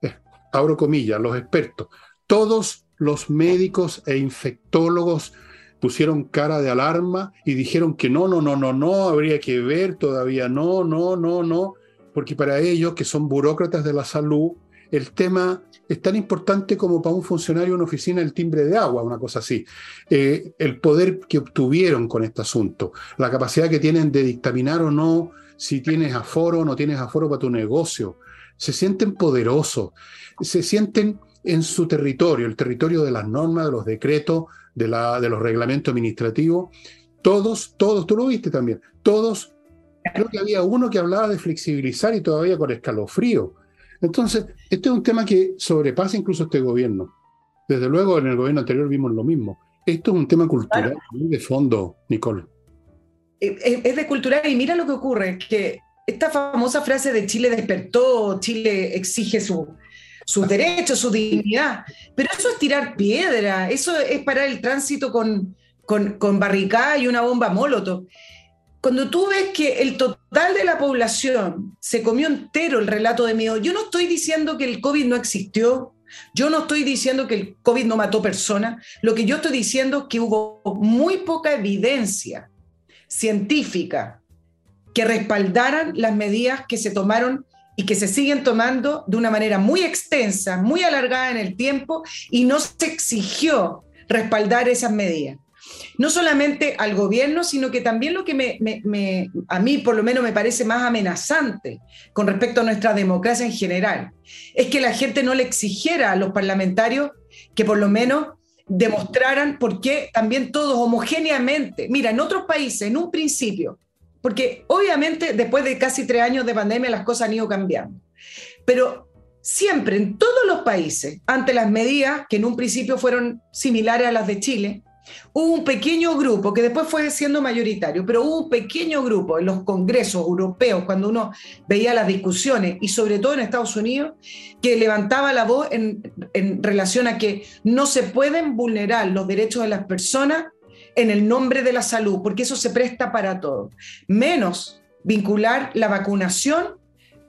S1: eh, abro comillas, los expertos. Todos los médicos e infectólogos pusieron cara de alarma y dijeron que no, no, no, no, no, habría que ver todavía, no, no, no, no, porque para ellos, que son burócratas de la salud, el tema es tan importante como para un funcionario en una oficina el timbre de agua, una cosa así. Eh, el poder que obtuvieron con este asunto, la capacidad que tienen de dictaminar o no si tienes aforo o no tienes aforo para tu negocio. Se sienten poderosos, se sienten en su territorio, el territorio de las normas, de los decretos, de, la, de los reglamentos administrativos. Todos, todos, tú lo viste también, todos, creo que había uno que hablaba de flexibilizar y todavía con escalofrío entonces, este es un tema que sobrepasa incluso este gobierno. Desde luego, en el gobierno anterior vimos lo mismo. Esto es un tema cultural, de fondo, Nicole.
S2: Es de cultural y mira lo que ocurre, que esta famosa frase de Chile despertó, Chile exige su, sus derechos, su dignidad, pero eso es tirar piedra, eso es parar el tránsito con, con, barricada y una bomba molotov. Cuando tú ves que el total de la población se comió entero el relato de miedo, yo no estoy diciendo que el COVID no existió, yo no estoy diciendo que el COVID no mató personas, lo que yo estoy diciendo es que hubo muy poca evidencia científica que respaldaran las medidas que se tomaron y que se siguen tomando de una manera muy extensa, muy alargada en el tiempo, y no se exigió respaldar esas medidas. No solamente al gobierno, sino que también lo que a mí por lo menos me parece más amenazante con respecto a nuestra democracia en general, es que la gente no le exigiera a los parlamentarios que por lo menos demostraran por qué también todos homogéneamente, mira, en otros países, en un principio, porque obviamente después de casi tres años de pandemia las cosas han ido cambiando, Pero siempre en todos los países, ante las medidas que en un principio fueron similares a las de Chile, hubo un pequeño grupo que después fue siendo mayoritario, pero hubo un pequeño grupo en los congresos europeos, cuando uno veía las discusiones, y sobre todo en Estados Unidos, que levantaba la voz en, relación a que no se pueden vulnerar los derechos de las personas en el nombre de la salud, porque eso se presta para todo, menos vincular la vacunación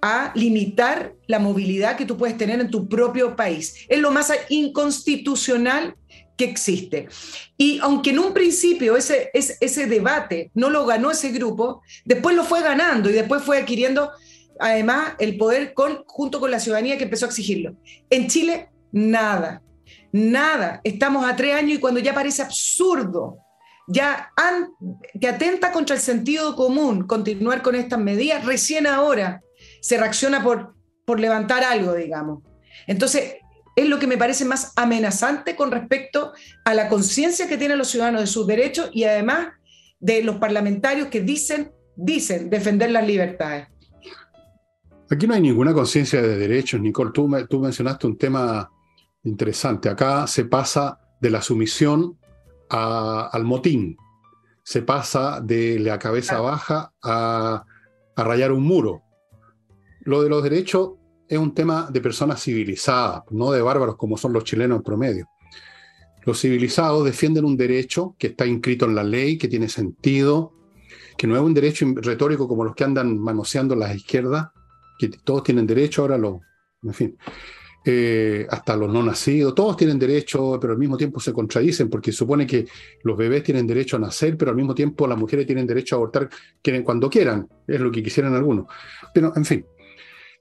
S2: a limitar la movilidad que tú puedes tener en tu propio país. Es lo más inconstitucional que existe. Y aunque en un principio ese, ese, ese, debate no lo ganó ese grupo, después lo fue ganando y después fue adquiriendo además el poder con, junto con la ciudadanía que empezó a exigirlo. En Chile, nada, nada. Estamos a tres años y cuando ya parece absurdo, ya que atenta contra el sentido común continuar con estas medidas, recién ahora se reacciona por, por levantar algo, digamos. Entonces, es lo que me parece más amenazante con respecto a la conciencia que tienen los ciudadanos de sus derechos y además de los parlamentarios que dicen, dicen defender las libertades.
S1: Aquí no hay ninguna conciencia de derechos, Nicole. Tú, mencionaste un tema interesante. Acá se pasa de la sumisión al motín, se pasa de la cabeza baja a, a rayar un muro. Lo de los derechos es un tema de personas civilizadas, no de bárbaros como son los chilenos en promedio. Los civilizados defienden un derecho que está inscrito en la ley, que tiene sentido, que no es un derecho retórico como los que andan manoseando las izquierdas, que todos tienen derecho, ahora los, en fin, eh, hasta los no nacidos, todos tienen derecho, pero al mismo tiempo se contradicen, porque supone que los bebés tienen derecho a nacer, pero al mismo tiempo las mujeres tienen derecho a abortar cuando quieran, es lo que quisieran algunos. Pero, en fin,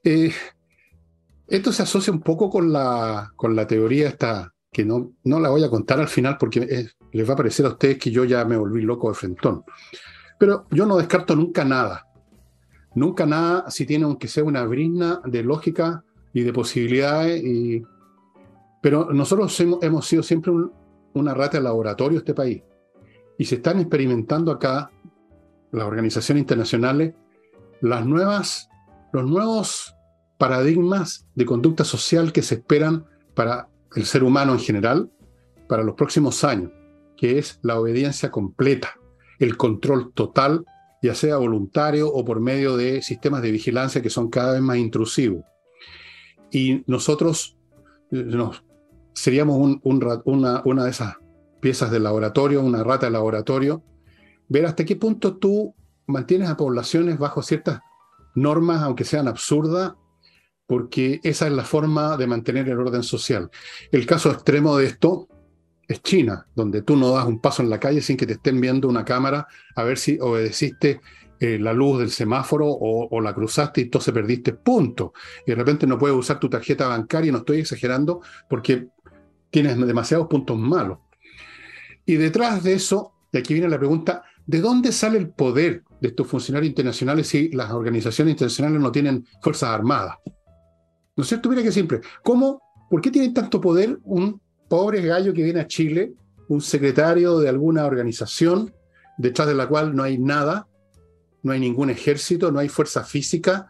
S1: eh, esto se asocia un poco con la, con la teoría esta, que no, no la voy a contar al final porque les va a parecer a ustedes que yo ya me volví loco de frentón. Pero yo no descarto nunca nada. Nunca nada si tiene aunque sea una brisna de lógica y de posibilidades. Y... Pero nosotros hemos, sido siempre una rata de laboratorio este país. Y se están experimentando acá, las organizaciones internacionales, las nuevas, los nuevos paradigmas de conducta social que se esperan para el ser humano en general para los próximos años, que es la obediencia completa, el control total, ya sea voluntario o por medio de sistemas de vigilancia que son cada vez más intrusivos. Y nosotros eh, nos, seríamos una, una de esas piezas de laboratorio, una rata de laboratorio, ver hasta qué punto tú mantienes a poblaciones bajo ciertas normas, aunque sean absurdas, porque esa es la forma de mantener el orden social. El caso extremo de esto es China, donde tú no das un paso en la calle sin que te estén viendo una cámara a ver si obedeciste eh, la luz del semáforo o, la cruzaste y entonces perdiste punto. Y de repente no puedes usar tu tarjeta bancaria, no estoy exagerando, porque tienes demasiados puntos malos. Y detrás de eso, y aquí viene la pregunta, ¿de dónde sale el poder de estos funcionarios internacionales si las organizaciones internacionales no tienen fuerzas armadas? ¿No es cierto? Mira que siempre. ¿Cómo? ¿Por qué tiene tanto poder un pobre gallo que viene a Chile, un secretario de alguna organización detrás de la cual no hay nada, no hay ningún ejército, no hay fuerza física?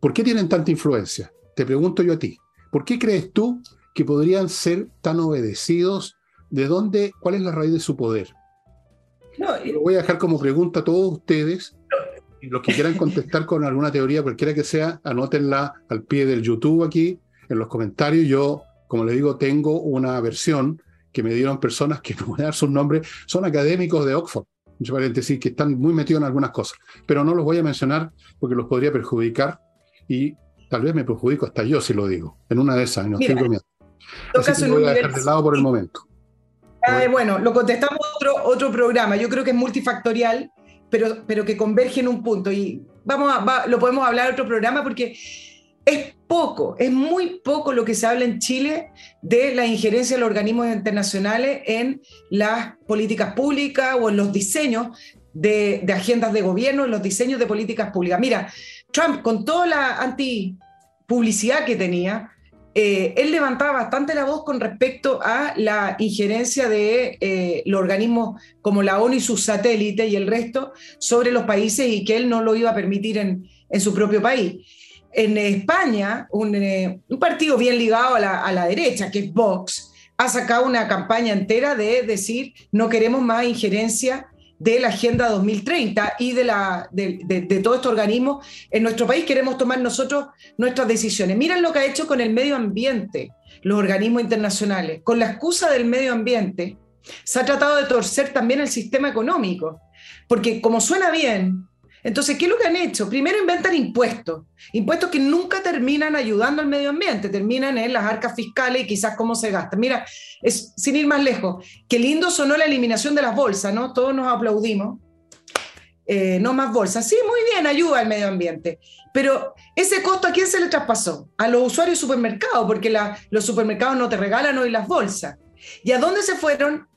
S1: ¿Por qué tienen tanta influencia? Te pregunto yo a ti. ¿Por qué crees tú que podrían ser tan obedecidos? ¿De dónde? ¿Cuál es la raíz de su poder? Lo voy a dejar como pregunta a todos ustedes y los que quieran contestar con alguna teoría, cualquiera que sea, anótenla al pie del YouTube aquí, en los comentarios. Yo, como le digo, tengo una versión que me dieron personas que no voy a dar sus nombres, son académicos de Oxford, mucho paréntesis, que están muy metidos en algunas cosas, pero no los voy a mencionar porque los podría perjudicar y tal vez me perjudico hasta yo si lo digo, en una de esas, no estoy bromeando. Así que lo voy a dejar de lado por el momento.
S2: bueno, lo contestamos otro, otro programa. Yo creo que es multifactorial pero, pero que converge en un punto. Y vamos a, lo podemos hablar en otro programa porque es poco, es muy poco lo que se habla en Chile de la injerencia de los organismos internacionales en las políticas públicas o en los diseños de, de agendas de gobierno, en los diseños de políticas públicas. Mira, Trump, con toda la antipublicidad que tenía, eh, él levantaba bastante la voz con respecto a la injerencia de eh, los organismos como la ONU y sus satélites y el resto sobre los países y que él no lo iba a permitir en, su propio país. En España, un, partido bien ligado a la, a la derecha, que es Vox, ha sacado una campaña entera de decir no queremos más injerencia de la Agenda 2030 y de, la, de, todo este organismo en nuestro país. Queremos tomar nosotros nuestras decisiones. Miren lo que ha hecho con el medio ambiente, los organismos internacionales. Con la excusa del medio ambiente, se ha tratado de torcer también el sistema económico. Porque como suena bien, entonces, ¿qué es lo que han hecho? Primero inventan impuestos, impuestos que nunca terminan ayudando al medio ambiente, terminan en las arcas fiscales y quizás cómo se gastan. Mira, sin ir más lejos, qué lindo sonó la eliminación de las bolsas, ¿no? Todos nos aplaudimos. Eh, no más bolsas. Sí, muy bien, ayuda al medio ambiente. Pero ese costo a quién se le traspasó? A los usuarios de supermercados, porque los supermercados no te regalan hoy las bolsas. ¿Y a dónde se fueron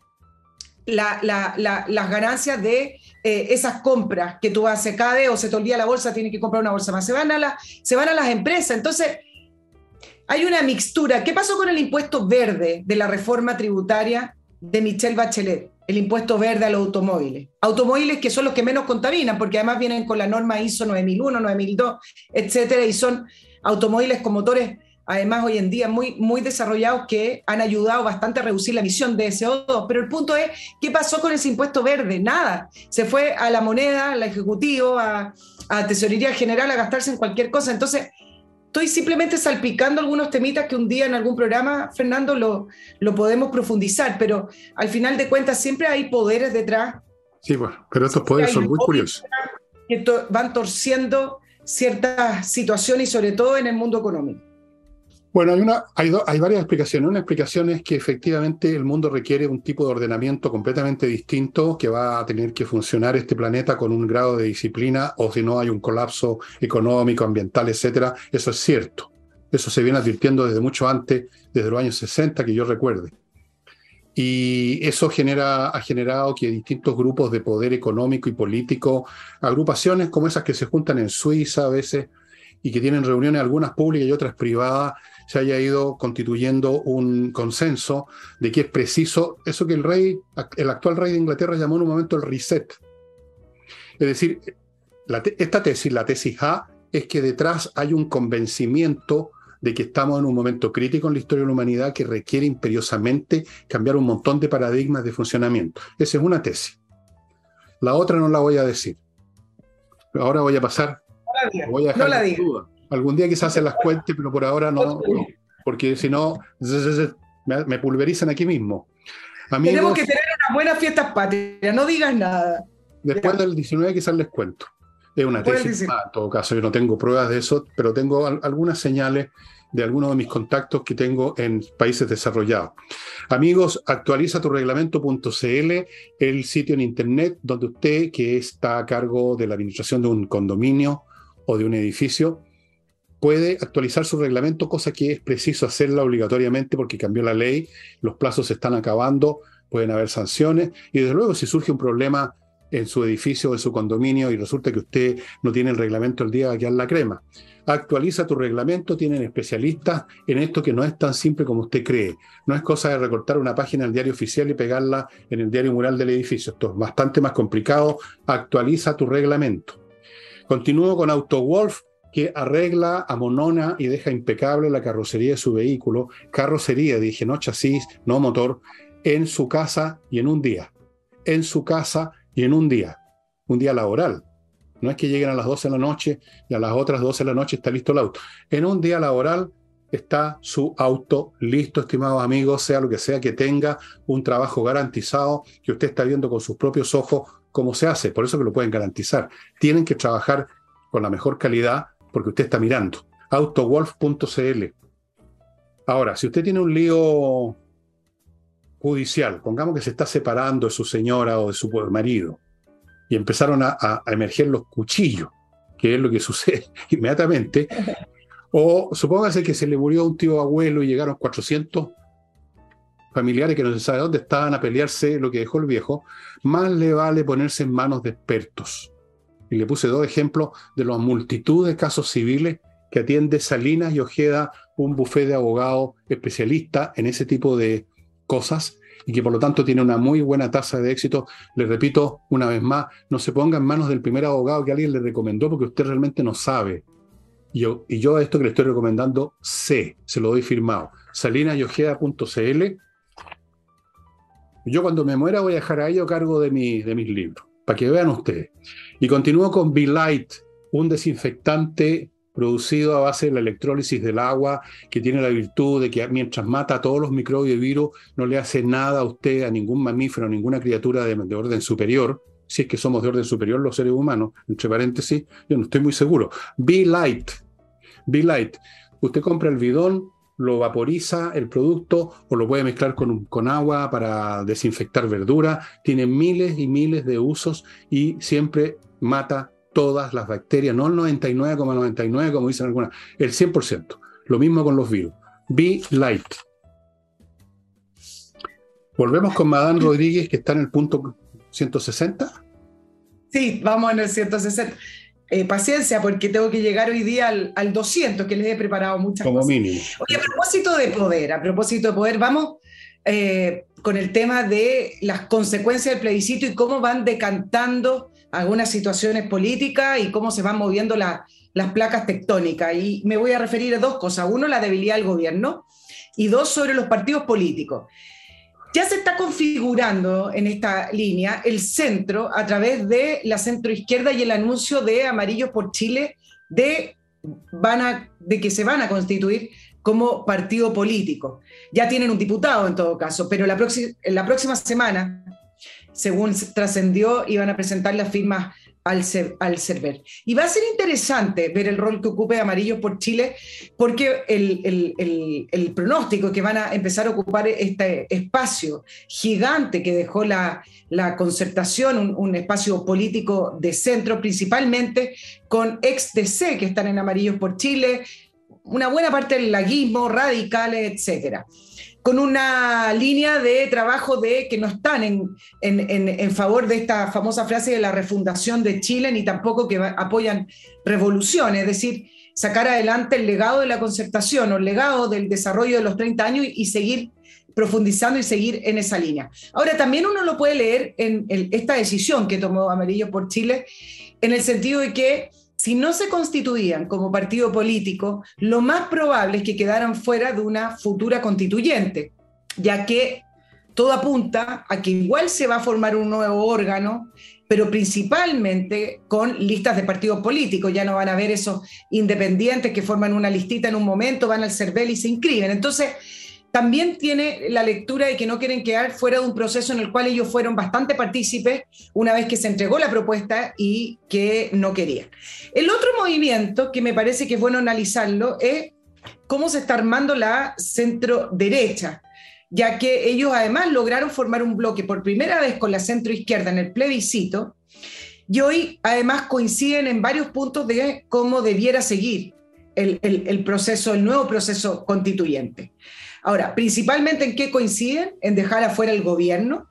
S2: las ganancias de eh, esas compras que tú haces cada vez o se te olvida la bolsa, tienes que comprar una bolsa más. Se van, a se van a las empresas. Entonces, hay una mixtura. ¿Qué pasó con el impuesto verde de la reforma tributaria de Michelle Bachelet? El impuesto verde a los automóviles. Automóviles que son los que menos contaminan, porque además vienen con la norma ISO 9001, 9002, etcétera, y son automóviles con motores además hoy en día muy, muy desarrollados que han ayudado bastante a reducir la emisión de CO2. Pero el punto es, ¿qué pasó con ese impuesto verde? Nada. Se fue a la moneda, al Ejecutivo, a, a Tesorería General a gastarse en cualquier cosa. Entonces, estoy simplemente salpicando algunos temitas que un día en algún programa, Fernando, lo, lo podemos profundizar, pero al final de cuentas siempre hay poderes detrás.
S1: Sí, bueno, pero estos poderes son muy curiosos.
S2: Que van torciendo ciertas situaciones y sobre todo en el mundo económico.
S1: Bueno, hay, una, hay, hay, varias explicaciones. Una explicación es que efectivamente el mundo requiere un tipo de ordenamiento completamente distinto que va a tener que funcionar este planeta con un grado de disciplina o si no hay un colapso económico, ambiental, etcétera. Eso es cierto. Eso se viene advirtiendo desde mucho antes, desde los años 60 que yo recuerde. Y eso genera, ha generado que distintos grupos de poder económico y político, agrupaciones como esas que se juntan en Suiza a veces y que tienen reuniones algunas públicas y otras privadas, se haya ido constituyendo un consenso de que es preciso eso que el rey, el actual rey de Inglaterra llamó en un momento el reset. Es decir, esta tesis, la tesis A, es que detrás hay un convencimiento de que estamos en un momento crítico en la historia de la humanidad que requiere imperiosamente cambiar un montón de paradigmas de funcionamiento. Esa es una tesis. La otra no la voy a decir. Ahora voy a pasar.
S2: voy a dejar no la duda.
S1: Algún día quizás se las cuente, pero por ahora no, porque si no, me pulverizan aquí mismo.
S2: Tenemos que tener unas buenas fiestas patrias, no digas nada.
S1: Después del 19 quizás les cuento. Es una tesis, en todo caso, yo no tengo pruebas de eso, pero tengo algunas señales de algunos de mis contactos que tengo en países desarrollados. Amigos, actualiza tu reglamento.cl, el sitio en internet donde usted, que está a cargo de la administración de un condominio o de un edificio, puede actualizar su reglamento, cosa que es preciso hacerla obligatoriamente porque cambió la ley, los plazos se están acabando, pueden haber sanciones y desde luego si surge un problema en su edificio o en su condominio y resulta que usted no tiene el reglamento el día de la crema. Actualiza tu reglamento, tienen especialistas en esto que no es tan simple como usted cree. No es cosa de recortar una página del diario oficial y pegarla en el diario mural del edificio. Esto es bastante más complicado. Actualiza tu reglamento. Continúo con AutoWolf, que arregla, amonona y deja impecable la carrocería de su vehículo, carrocería, dije, no chasis, no motor, en su casa y en un día. En su casa y en un día. Un día laboral. No es que lleguen a las 12 de la noche y a las otras 12 de la noche está listo el auto. En un día laboral está su auto listo, estimados amigos, sea lo que sea que tenga, un trabajo garantizado, que usted está viendo con sus propios ojos cómo se hace. Por eso que lo pueden garantizar. Tienen que trabajar con la mejor calidad porque usted está mirando. Autowolf.cl. Ahora, si usted tiene un lío judicial, pongamos que se está separando de su señora o de su marido, y empezaron a, emerger los cuchillos, que es lo que sucede inmediatamente, o supóngase que se le murió un tío abuelo y llegaron 400 familiares que no se sabe dónde estaban a pelearse lo que dejó el viejo, más le vale ponerse en manos de expertos y le puse dos ejemplos de la multitud de casos civiles que atiende Salinas y Ojeda, un bufete de abogados especialista en ese tipo de cosas y que por lo tanto tiene una muy buena tasa de éxito. Le repito una vez más, no se ponga en manos del primer abogado que alguien le recomendó porque usted realmente no sabe. Yo, y yo esto que le estoy recomendando sé, se lo doy firmado. salinasyojeda.cl. Yo cuando me muera voy a dejar a cargo de, mi, de mis libros, para que vean ustedes. Y continúo con Be Light, un desinfectante producido a base de la electrólisis del agua, que tiene la virtud de que mientras mata a todos los microbios y virus, no le hace nada a usted, a ningún mamífero, a ninguna criatura de, de orden superior, si es que somos de orden superior los seres humanos, entre paréntesis, yo no estoy muy seguro. Be Light, Be Light. Usted compra el bidón, lo vaporiza el producto o lo puede mezclar con, con agua para desinfectar verdura. Tiene miles y miles de usos y siempre mata todas las bacterias, no el 99,99 como dicen algunas, el 100%. Lo mismo con los virus. Be Light. Volvemos con Madame Rodríguez, que está en el punto 160.
S2: Sí, vamos en el 160. Eh, paciencia, porque tengo que llegar hoy día al, 200, que les he preparado muchas
S1: Como mínimo.
S2: Oye, a propósito de poder, a propósito de poder, vamos eh, con el tema de las consecuencias del plebiscito y cómo van decantando algunas situaciones políticas y cómo se van moviendo las placas tectónicas. Y me voy a referir a dos cosas. Uno, la debilidad del gobierno y dos, sobre los partidos políticos. Ya se está configurando en esta línea el centro a través de la centroizquierda y el anuncio de Amarillos por Chile de, van de que se van a constituir como partido político. Ya tienen un diputado en todo caso, pero la, la próxima semana según trascendió, iban a presentar las firmas al, al CERVER. Y va a ser interesante ver el rol que ocupe Amarillo por Chile, porque el, pronóstico que van a empezar a ocupar este espacio gigante que dejó la, concertación, un, un, espacio político de centro, principalmente con ex-DC que están en Amarillos por Chile, una buena parte del laguismo, radicales, etcétera con una línea de trabajo de que no están en, en, favor de esta famosa frase de la refundación de Chile, ni tampoco que apoyan revoluciones, es decir, sacar adelante el legado de la concertación o el legado del desarrollo de los 30 años y, seguir profundizando y seguir en esa línea. Ahora, también uno lo puede leer en esta decisión que tomó Amarillo por Chile, en el sentido de que si no se constituían como partido político, lo más probable es que quedaran fuera de una futura constituyente, ya que todo apunta a que igual se va a formar un nuevo órgano, pero principalmente con listas de partidos políticos. Ya no van a ver esos independientes que forman una listita en un momento, van al CERVEL y se inscriben. Entonces, también tiene la lectura de que no quieren quedar fuera de un proceso en el cual ellos fueron bastante partícipes una vez que se entregó la propuesta y que no querían. El otro movimiento que me parece que es bueno analizarlo es cómo se está armando la centro derecha, ya que ellos además lograron formar un bloque por primera vez con la centro izquierda en el plebiscito y hoy además coinciden en varios puntos de cómo debiera seguir el, el proceso, el nuevo proceso constituyente. Ahora, principalmente en qué coinciden, en dejar afuera el gobierno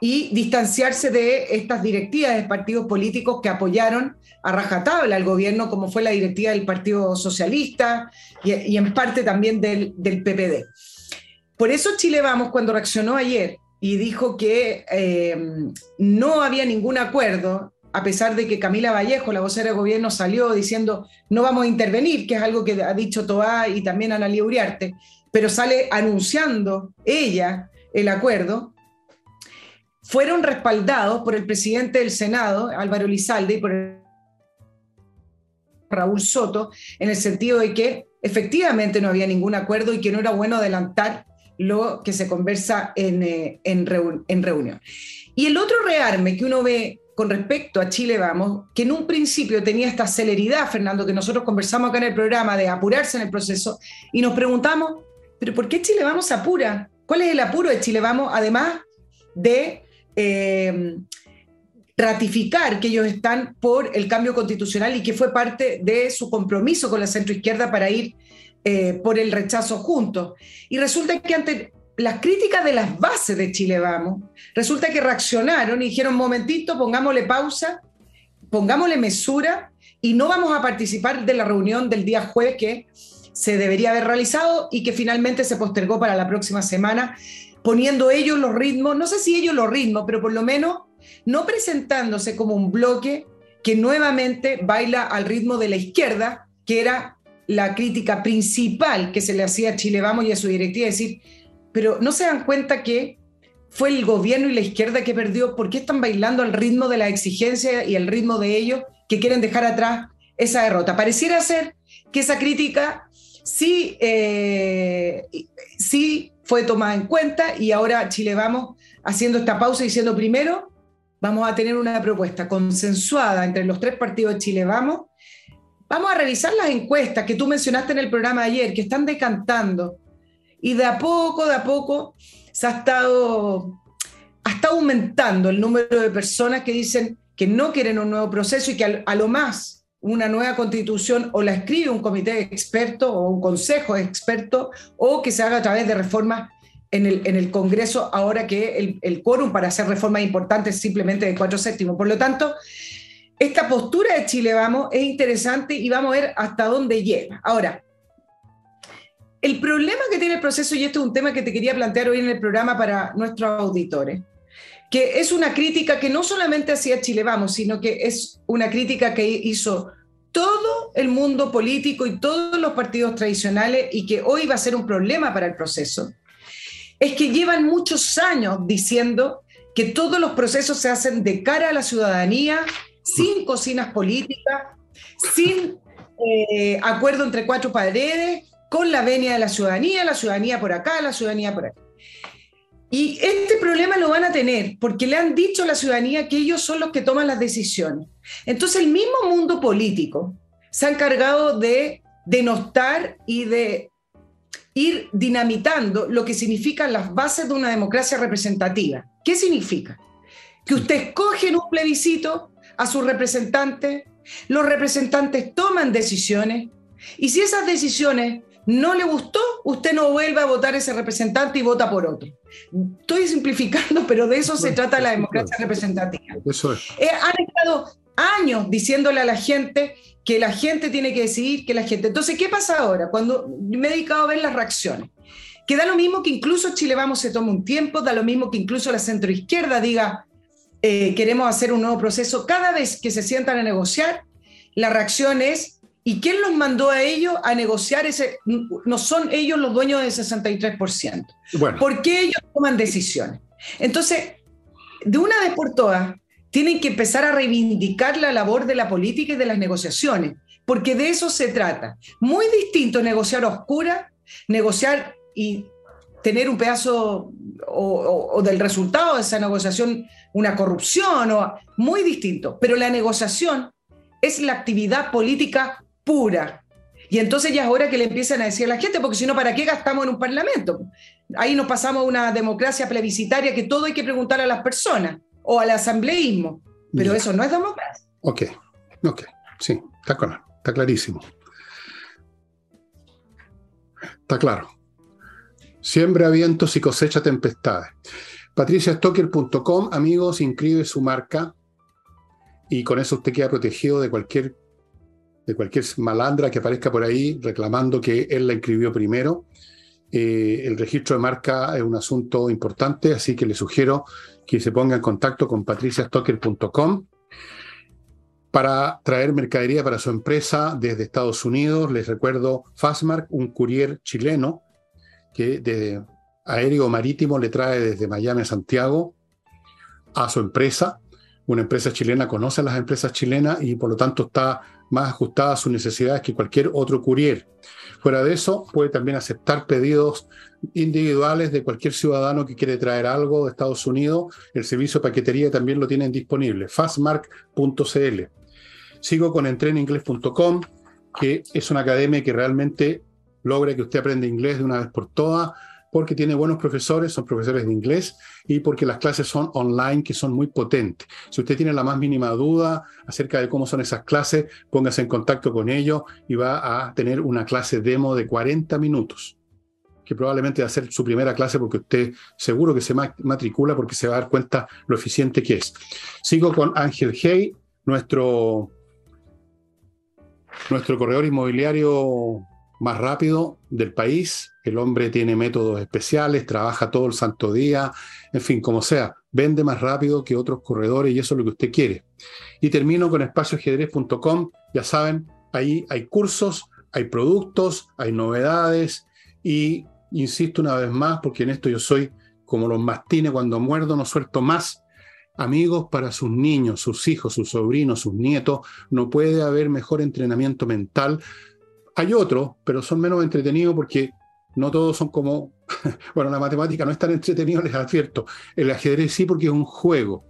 S2: y distanciarse de estas directivas de partidos políticos que apoyaron a rajatabla al gobierno, como fue la directiva del Partido Socialista y, en parte también del, PPD. Por eso Chile Vamos, cuando reaccionó ayer y dijo que eh, no había ningún acuerdo, a pesar de que Camila Vallejo, la vocera de gobierno, salió diciendo no vamos a intervenir, que es algo que ha dicho Toá y también Analia Uriarte, pero sale anunciando ella el acuerdo, fueron respaldados por el presidente del Senado, Álvaro Lizalde, y por Raúl Soto, en el sentido de que efectivamente no había ningún acuerdo y que no era bueno adelantar lo que se conversa en, eh, en, reunión. Y el otro rearme que uno ve con respecto a Chile Vamos, que en un principio tenía esta celeridad, Fernando, que nosotros conversamos acá en el programa de apurarse en el proceso, y nos preguntamos, pero ¿por qué Chile Vamos apura? ¿Cuál es el apuro de Chile Vamos? Además de eh, ratificar que ellos están por el cambio constitucional y que fue parte de su compromiso con la centroizquierda para ir eh, por el rechazo juntos. Y resulta que ante las críticas de las bases de Chile Vamos, resulta que reaccionaron y dijeron, momentito, pongámosle pausa, pongámosle mesura y no vamos a participar de la reunión del día jueves que se debería haber realizado y que finalmente se postergó para la próxima semana, poniendo ellos los ritmos, no sé si ellos los ritmos, pero por lo menos no presentándose como un bloque que nuevamente baila al ritmo de la izquierda, que era la crítica principal que se le hacía a Chile Vamos y a su directiva, decir, pero no se dan cuenta que fue el gobierno y la izquierda que perdió, ¿por qué están bailando al ritmo de la exigencia y el ritmo de ellos que quieren dejar atrás esa derrota? Pareciera ser que esa crítica sí, eh, sí fue tomada en cuenta y ahora Chile Vamos haciendo esta pausa diciendo primero, vamos a tener una propuesta consensuada entre los tres partidos de Chile Vamos. Vamos a revisar las encuestas que tú mencionaste en el programa de ayer, que están decantando. Y de a poco, de a poco, se ha estado, ha aumentando el número de personas que dicen que no quieren un nuevo proceso y que a, lo más una nueva constitución o la escribe un comité de expertos o un consejo de expertos o que se haga a través de reformas en el, en el Congreso ahora que el, el quórum para hacer reformas importantes es simplemente de cuatro séptimos. Por lo tanto, esta postura de Chile, vamos, es interesante y vamos a ver hasta dónde llega. Ahora, el problema que tiene el proceso, y esto es un tema que te quería plantear hoy en el programa para nuestros auditores, que es una crítica que no solamente hacía Chile Vamos, sino que es una crítica que hizo todo el mundo político y todos los partidos tradicionales y que hoy va a ser un problema para el proceso, es que llevan muchos años diciendo que todos los procesos se hacen de cara a la ciudadanía, sin cocinas políticas, sin eh, acuerdo entre cuatro paredes, con la venia de la ciudadanía, la ciudadanía por acá, la ciudadanía por acá. Y este problema lo van a tener porque le han dicho a la ciudadanía que ellos son los que toman las decisiones. Entonces el mismo mundo político se ha encargado de denostar y de ir dinamitando lo que significan las bases de una democracia representativa. ¿Qué significa? Que usted escoge en un plebiscito a sus representantes, los representantes toman decisiones y si esas decisiones no le gustó, usted no vuelve a votar ese representante y vota por otro. Estoy simplificando, pero de eso se trata la democracia representativa. Eso es. Eh, han estado años diciéndole a la gente que la gente tiene que decidir, que la gente... Entonces, ¿qué pasa ahora? Cuando me he dedicado a ver las reacciones. Que da lo mismo que incluso Chile Vamos se tome un tiempo, da lo mismo que incluso la centroizquierda diga, eh, queremos hacer un nuevo proceso. Cada vez que se sientan a negociar, la reacción es ¿Y quién los mandó a ellos a negociar ese? No son ellos los dueños del 63%. Bueno. ¿Por qué ellos toman decisiones? Entonces, de una vez por todas, tienen que empezar a reivindicar la labor de la política y de las negociaciones, porque de eso se trata. Muy distinto negociar a oscura, negociar y tener un pedazo o, o, del resultado de esa negociación una corrupción, o, muy distinto. Pero la negociación es la actividad política pura. Y entonces ya es hora que le empiecen a decir a la gente, porque si no, ¿para qué gastamos en un parlamento? Ahí nos pasamos a una democracia plebiscitaria que todo hay que preguntar a las personas o al asambleísmo. Pero eso no es democracia.
S1: Ok, ok, sí, está claro, está clarísimo. Está claro. Siembra vientos y cosecha tempestades. patriciastocker.com, amigos, inscribe su marca y con eso usted queda protegido de cualquier de cualquier malandra que aparezca por ahí reclamando que él la inscribió primero. Eh, el registro de marca es un asunto importante, así que le sugiero que se ponga en contacto con patriciastocker.com para traer mercadería para su empresa desde Estados Unidos. Les recuerdo Fastmark, un courier chileno que de aéreo marítimo le trae desde Miami a Santiago a su empresa. Una empresa chilena conoce a las empresas chilenas y por lo tanto está más ajustada a sus necesidades que cualquier otro courier. Fuera de eso, puede también aceptar pedidos individuales de cualquier ciudadano que quiere traer algo de Estados Unidos. El servicio de paquetería también lo tienen disponible, fastmark.cl. Sigo con entreninglés.com, que es una academia que realmente logra que usted aprenda inglés de una vez por todas porque tiene buenos profesores, son profesores de inglés, y porque las clases son online, que son muy potentes. Si usted tiene la más mínima duda acerca de cómo son esas clases, póngase en contacto con ellos y va a tener una clase demo de 40 minutos, que probablemente va a ser su primera clase porque usted seguro que se matricula porque se va a dar cuenta lo eficiente que es. Sigo con Ángel Hey, nuestro, nuestro corredor inmobiliario más rápido del país. El hombre tiene métodos especiales, trabaja todo el santo día, en fin, como sea, vende más rápido que otros corredores y eso es lo que usted quiere. Y termino con espacioajedrez.com, ya saben, Ahí hay cursos, hay productos, hay novedades y insisto una vez más, porque en esto yo soy como los mastines, cuando muerdo no suelto más. Amigos para sus niños, sus hijos, sus sobrinos, sus nietos, no puede haber mejor entrenamiento mental. Hay otros, pero son menos entretenidos porque no todos son como, bueno, la matemática no es tan entretenido, les advierto. El ajedrez sí porque es un juego.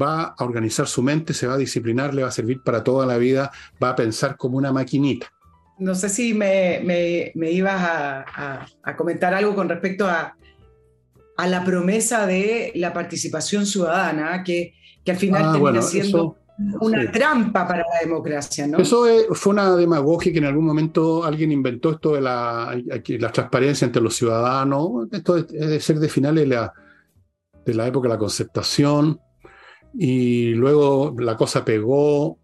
S1: Va a organizar su mente, se va a disciplinar, le va a servir para toda la vida, va a pensar como una maquinita.
S2: No sé si me, me, ibas a, comentar algo con respecto a, a, la promesa de la participación ciudadana, que, que al final ah, termina siendo una trampa para la democracia, ¿no?
S1: Eso fue una demagogia que en algún momento alguien inventó esto de la, la transparencia entre los ciudadanos. Esto es de ser de finales de la, de la época de la concertación. Y luego la cosa pegó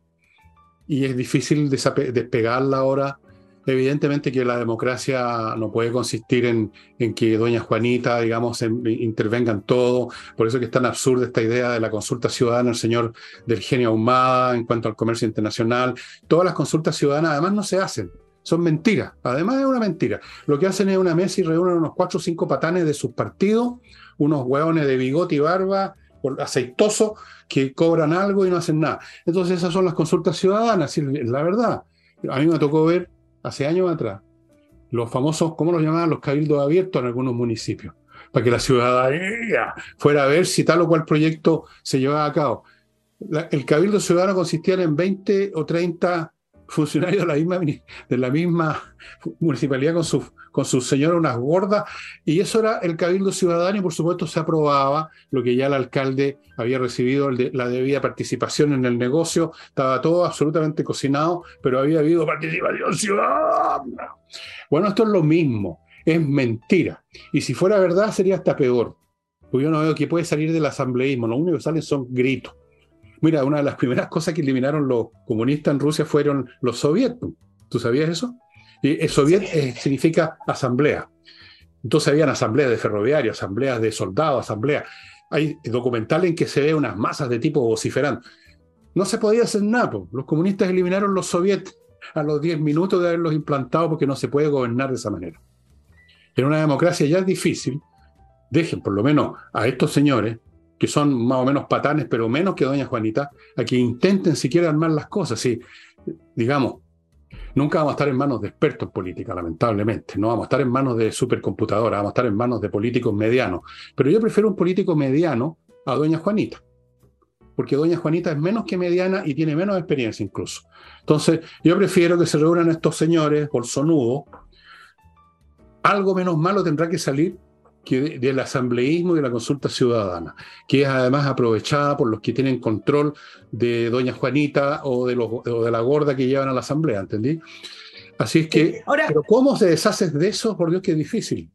S1: y es difícil despegarla ahora Evidentemente que la democracia no puede consistir en, que doña Juanita, digamos, intervenga en todo. Por eso que es tan absurda esta idea de la consulta ciudadana, el señor del genio Ahumada en cuanto al comercio internacional. Todas las consultas ciudadanas además no se hacen. Son mentiras. Además es una mentira. Lo que hacen es una mesa y reúnen unos cuatro o cinco patanes de sus partidos, unos hueones de bigote y barba, aceitosos, que cobran algo y no hacen nada. Entonces esas son las consultas ciudadanas, la verdad. A mí me tocó ver hace años atrás, los famosos, ¿cómo los llamaban? Los cabildos abiertos en algunos municipios, para que la ciudadanía fuera a ver si tal o cual proyecto se llevaba a cabo. el cabildo ciudadano consistía en 20 o 30 funcionarios de la misma, de la misma municipalidad con sus con su señora unas gordas, y eso era el cabildo ciudadano y por supuesto se aprobaba lo que ya el alcalde había recibido la debida participación en el negocio, estaba todo absolutamente cocinado, pero había habido participación ciudadana. Bueno, esto es lo mismo, es mentira, y si fuera verdad sería hasta peor, porque yo no veo que puede salir del asambleísmo, lo único que salen son gritos. Mira, una de las primeras cosas que eliminaron los comunistas en Rusia fueron los soviéticos. ¿Tú sabías eso? Y soviet eh, significa asamblea. Entonces habían asambleas de ferroviarios, asambleas de soldados, asambleas. Hay documentales en que se ve unas masas de tipo vociferando. No se podía hacer nada. Los comunistas eliminaron los soviets a los 10 minutos de haberlos implantado porque no se puede gobernar de esa manera. En una democracia ya es difícil. Dejen por lo menos a estos señores, que son más o menos patanes, pero menos que doña Juanita, a que intenten siquiera armar las cosas. Si, digamos, Nunca vamos a estar en manos de expertos en política, lamentablemente. No vamos a estar en manos de supercomputadoras, vamos a estar en manos de políticos medianos. Pero yo prefiero un político mediano a doña Juanita. Porque doña Juanita es menos que mediana y tiene menos experiencia incluso. Entonces, yo prefiero que se reúnan estos señores bolsonudos. Algo menos malo tendrá que salir que del asambleísmo y de la consulta ciudadana, que es además aprovechada por los que tienen control de doña Juanita o de, los, de la gorda que llevan a la asamblea, ¿entendí? Así es que, pero ¿cómo se deshaces de eso? Por Dios que es difícil.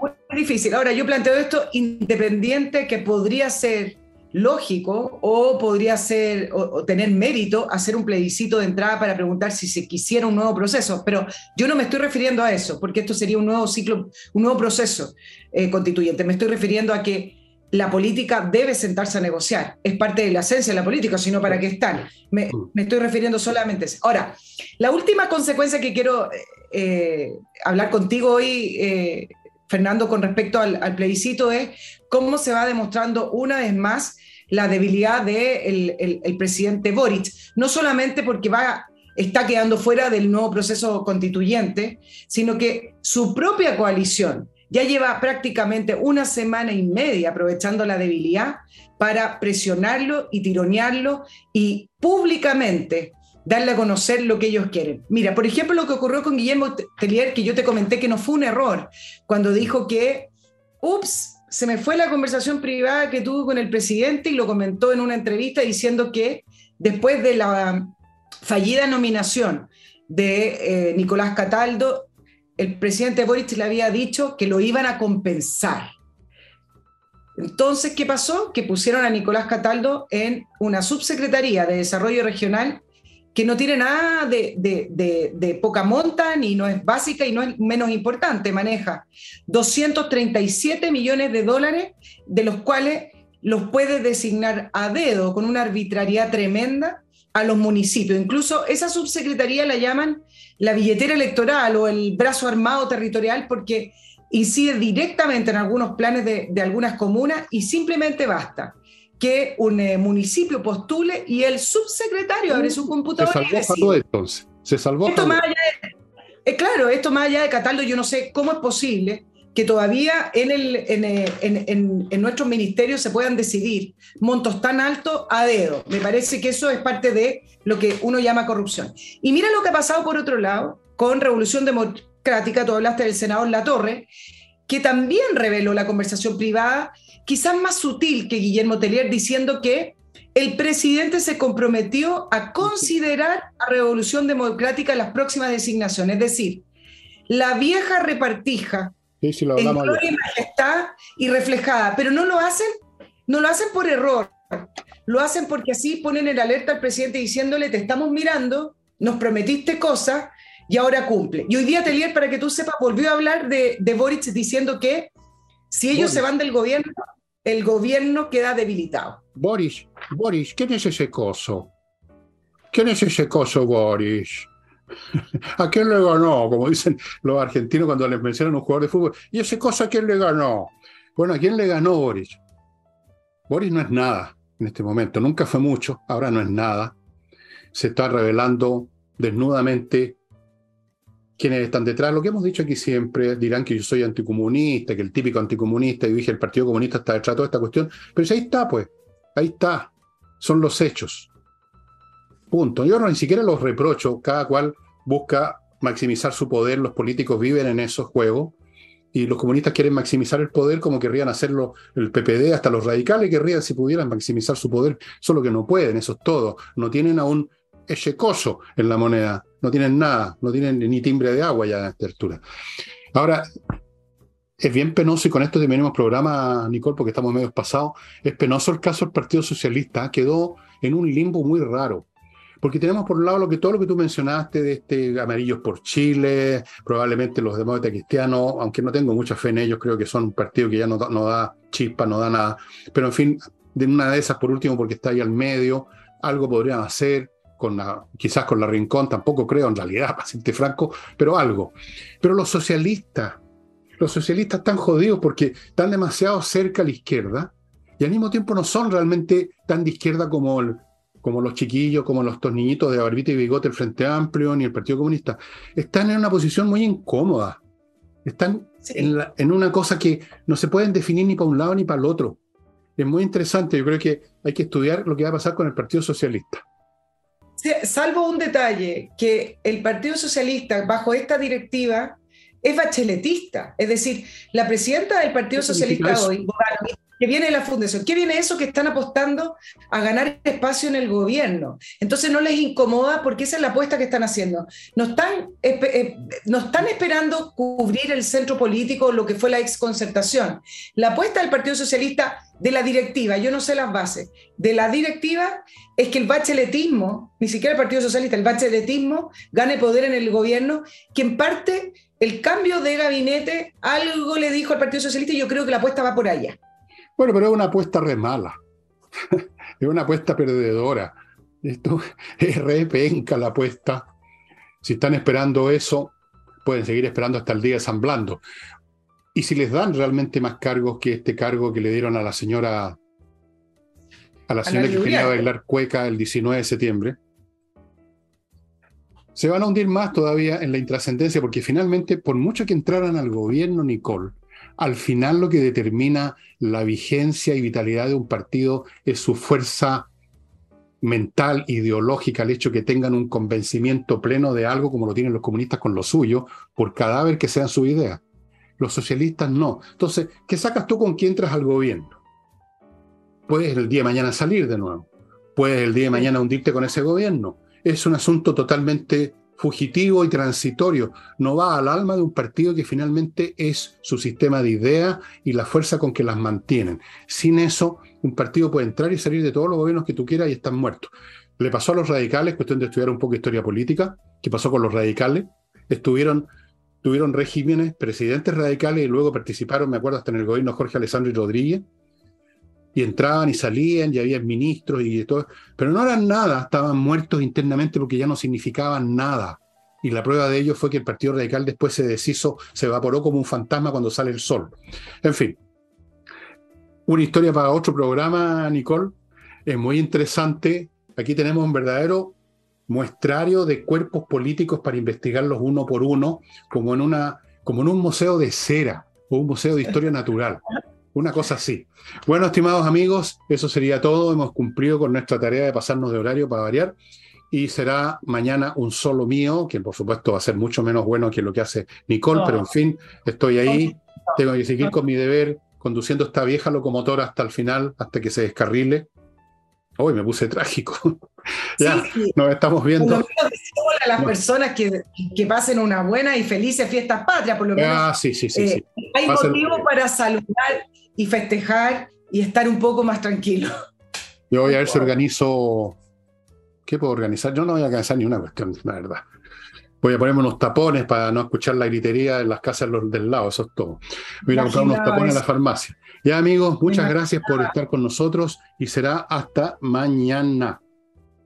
S2: Muy difícil. Ahora, yo planteo esto independiente que podría ser lógico o podría ser o, tener mérito hacer un plebiscito de entrada para preguntar si se quisiera un nuevo proceso, pero yo no me estoy refiriendo a eso, porque esto sería un nuevo ciclo, un nuevo proceso eh, constituyente. Me estoy refiriendo a que la política debe sentarse a negociar. Es parte de la esencia de la política, sino para qué están. Me, estoy refiriendo solamente a eso. Ahora, la última consecuencia que quiero eh, hablar contigo hoy, eh, Fernando, con respecto al, plebiscito es cómo se va demostrando una vez más la debilidad del de el, presidente Boric, no solamente porque va, está quedando fuera del nuevo proceso constituyente, sino que su propia coalición ya lleva prácticamente una semana y media aprovechando la debilidad para presionarlo y tironearlo y públicamente darle a conocer lo que ellos quieren. Mira, por ejemplo, lo que ocurrió con Guillermo Tellier, que yo te comenté que no fue un error, cuando dijo que, ups, se me fue la conversación privada que tuvo con el presidente y lo comentó en una entrevista diciendo que después de la fallida nominación de eh, Nicolás Cataldo, el presidente Boric le había dicho que lo iban a compensar. Entonces, ¿qué pasó? Que pusieron a Nicolás Cataldo en una subsecretaría de Desarrollo Regional que no tiene nada de, poca monta, ni no es básica y no es menos importante, maneja 237 millones de dólares, de los cuales los puede designar a dedo con una arbitrariedad tremenda a los municipios. Incluso esa subsecretaría la llaman la billetera electoral o el brazo armado territorial porque incide directamente en algunos planes de, algunas comunas y simplemente basta que un eh, municipio postule y el subsecretario abre su computadora
S1: Se salvó entonces. Se salvó.
S2: Esto más allá eh, claro, esto más allá de Cataldo, yo no sé cómo es posible que todavía en, el, eh, en, en, nuestros ministerios se puedan decidir montos tan altos a dedo. Me parece que eso es parte de lo que uno llama corrupción. Y mira lo que ha pasado por otro lado con Revolución Democrática, tú hablaste del senador La Torre, que también reveló la conversación privada, quizás más sutil que Guillermo Tellier, diciendo que el presidente se comprometió a considerar a Revolución Democrática las próximas designaciones. Es decir, la vieja repartija
S1: Sí,
S2: en gloria y majestad y reflejada, pero no lo hacen, no lo hacen por error, lo hacen porque así ponen el alerta al presidente diciéndole, te estamos mirando, nos prometiste cosas y ahora cumple. Y hoy día, Telier, para que tú sepas, volvió a hablar de, de Boric diciendo que si ellos se van del gobierno, el gobierno queda debilitado.
S1: Boris, Boris, ¿quién es ese coso? ¿Quién es ese coso, Boris? ¿A quién le ganó? Como dicen los argentinos cuando les mencionan a un jugador de fútbol. ¿Y ese cosa a quién le ganó? Bueno, ¿a quién le ganó Boris? Boris no es nada en este momento. Nunca fue mucho, ahora no es nada. Se está revelando desnudamente quienes están detrás. Lo que hemos dicho aquí siempre, dirán que yo soy anticomunista, que el típico anticomunista, y dije el Partido Comunista está detrás de toda esta cuestión. Pero ahí está, pues, ahí está. Son los hechos. Punto. Yo no ni siquiera los reprocho, cada cual busca maximizar su poder, los políticos viven en esos juegos y los comunistas quieren maximizar el poder como querrían hacerlo el PPD, hasta los radicales querrían si pudieran maximizar su poder, solo que no pueden, eso es todo, no tienen aún coso en la moneda, no tienen nada, no tienen ni timbre de agua ya a esta altura. Ahora, es bien penoso, y con esto terminemos programa, Nicole, porque estamos medio pasados, es penoso el caso del Partido Socialista, quedó en un limbo muy raro porque tenemos por un lado lo que todo lo que tú mencionaste de este Amarillos por Chile, probablemente los demócratas cristianos, aunque no tengo mucha fe en ellos, creo que son un partido que ya no, no da chispa, no da nada. Pero en fin, de una de esas, por último, porque está ahí al medio, algo podrían hacer, con la, quizás con la Rincón, tampoco creo en realidad, para serte franco, pero algo. Pero los socialistas, los socialistas están jodidos porque están demasiado cerca a la izquierda y al mismo tiempo no son realmente tan de izquierda como el, como los chiquillos, como los dos niñitos de barbita y bigote, el Frente Amplio ni el Partido Comunista, están en una posición muy incómoda. Están en, una cosa que no se pueden definir ni para un lado ni para el otro. Es muy interesante. Yo creo que hay que estudiar lo que va a pasar con el Partido Socialista.
S2: Salvo un detalle, que el Partido Socialista, bajo esta directiva, es bacheletista. Es decir, la presidenta del Partido Socialista hoy, que viene la fundación, ¿qué viene eso que están apostando a ganar espacio en el gobierno? Entonces no les incomoda porque esa es la apuesta que están haciendo. No están, eh, no están esperando cubrir el centro político, lo que fue la exconcertación. La apuesta del Partido Socialista de la directiva, yo no sé las bases, de la directiva es que el bacheletismo, ni siquiera el Partido Socialista, el bacheletismo gane poder en el gobierno, que en parte el cambio de gabinete algo le dijo al Partido Socialista y yo creo que la apuesta va por allá.
S1: Bueno, pero es una apuesta re mala. es una apuesta perdedora. Esto es re penca la apuesta. Si están esperando eso, pueden seguir esperando hasta el día de San Blando. Y si les dan realmente más cargos que este cargo que le dieron a la señora, a la señora que quería bailar cueca el 19 de septiembre, se van a hundir más todavía en la intrascendencia, porque finalmente, por mucho que entraran al gobierno, Nicole, al final lo que determina la vigencia y vitalidad de un partido es su fuerza mental, ideológica, el hecho que tengan un convencimiento pleno de algo como lo tienen los comunistas con lo suyo, por cadáver que sean su idea. Los socialistas no. Entonces, ¿qué sacas tú con quién entras al gobierno? Puedes el día de mañana salir de nuevo. Puedes el día de mañana hundirte con ese gobierno. Es un asunto totalmente fugitivo y transitorio, no va al alma de un partido que finalmente es su sistema de ideas y la fuerza con que las mantienen. Sin eso, un partido puede entrar y salir de todos los gobiernos que tú quieras y están muertos. Le pasó a los radicales, cuestión de estudiar un poco historia política, ¿qué pasó con los radicales? Estuvieron, tuvieron regímenes, presidentes radicales y luego participaron, me acuerdo, hasta en el gobierno Jorge Alessandro y Rodríguez. Y entraban y salían, y había ministros y todo, pero no eran nada, estaban muertos internamente porque ya no significaban nada. Y la prueba de ello fue que el Partido Radical después se deshizo, se evaporó como un fantasma cuando sale el sol. En fin, una historia para otro programa, Nicole. Es muy interesante. Aquí tenemos un verdadero muestrario de cuerpos políticos para investigarlos uno por uno, como en, una, como en un museo de cera o un museo de historia natural. Una cosa así. Bueno, estimados amigos, eso sería todo. Hemos cumplido con nuestra tarea de pasarnos de horario para variar. Y será mañana un solo mío, que por supuesto va a ser mucho menos bueno que lo que hace Nicole, pero en fin, estoy ahí. Tengo que seguir con mi deber conduciendo esta vieja locomotora hasta el final, hasta que se descarrile. Hoy me puse trágico. ya, nos estamos viendo. Por lo
S2: menos a las personas que, que, pasen una buena y felices fiestas patrias, por lo menos.
S1: Ah, sí, sí, sí.
S2: Eh, hay motivo para saludar y festejar y estar un poco más tranquilo.
S1: Yo voy a ver si organizo. ¿Qué puedo organizar? Yo no voy a organizar ni una cuestión, la verdad. Voy a ponerme unos tapones para no escuchar la gritería en las casas del lado, eso es todo. Voy a comprar unos tapones en la farmacia. Ya amigos, muchas gracias por estar con nosotros y será hasta mañana.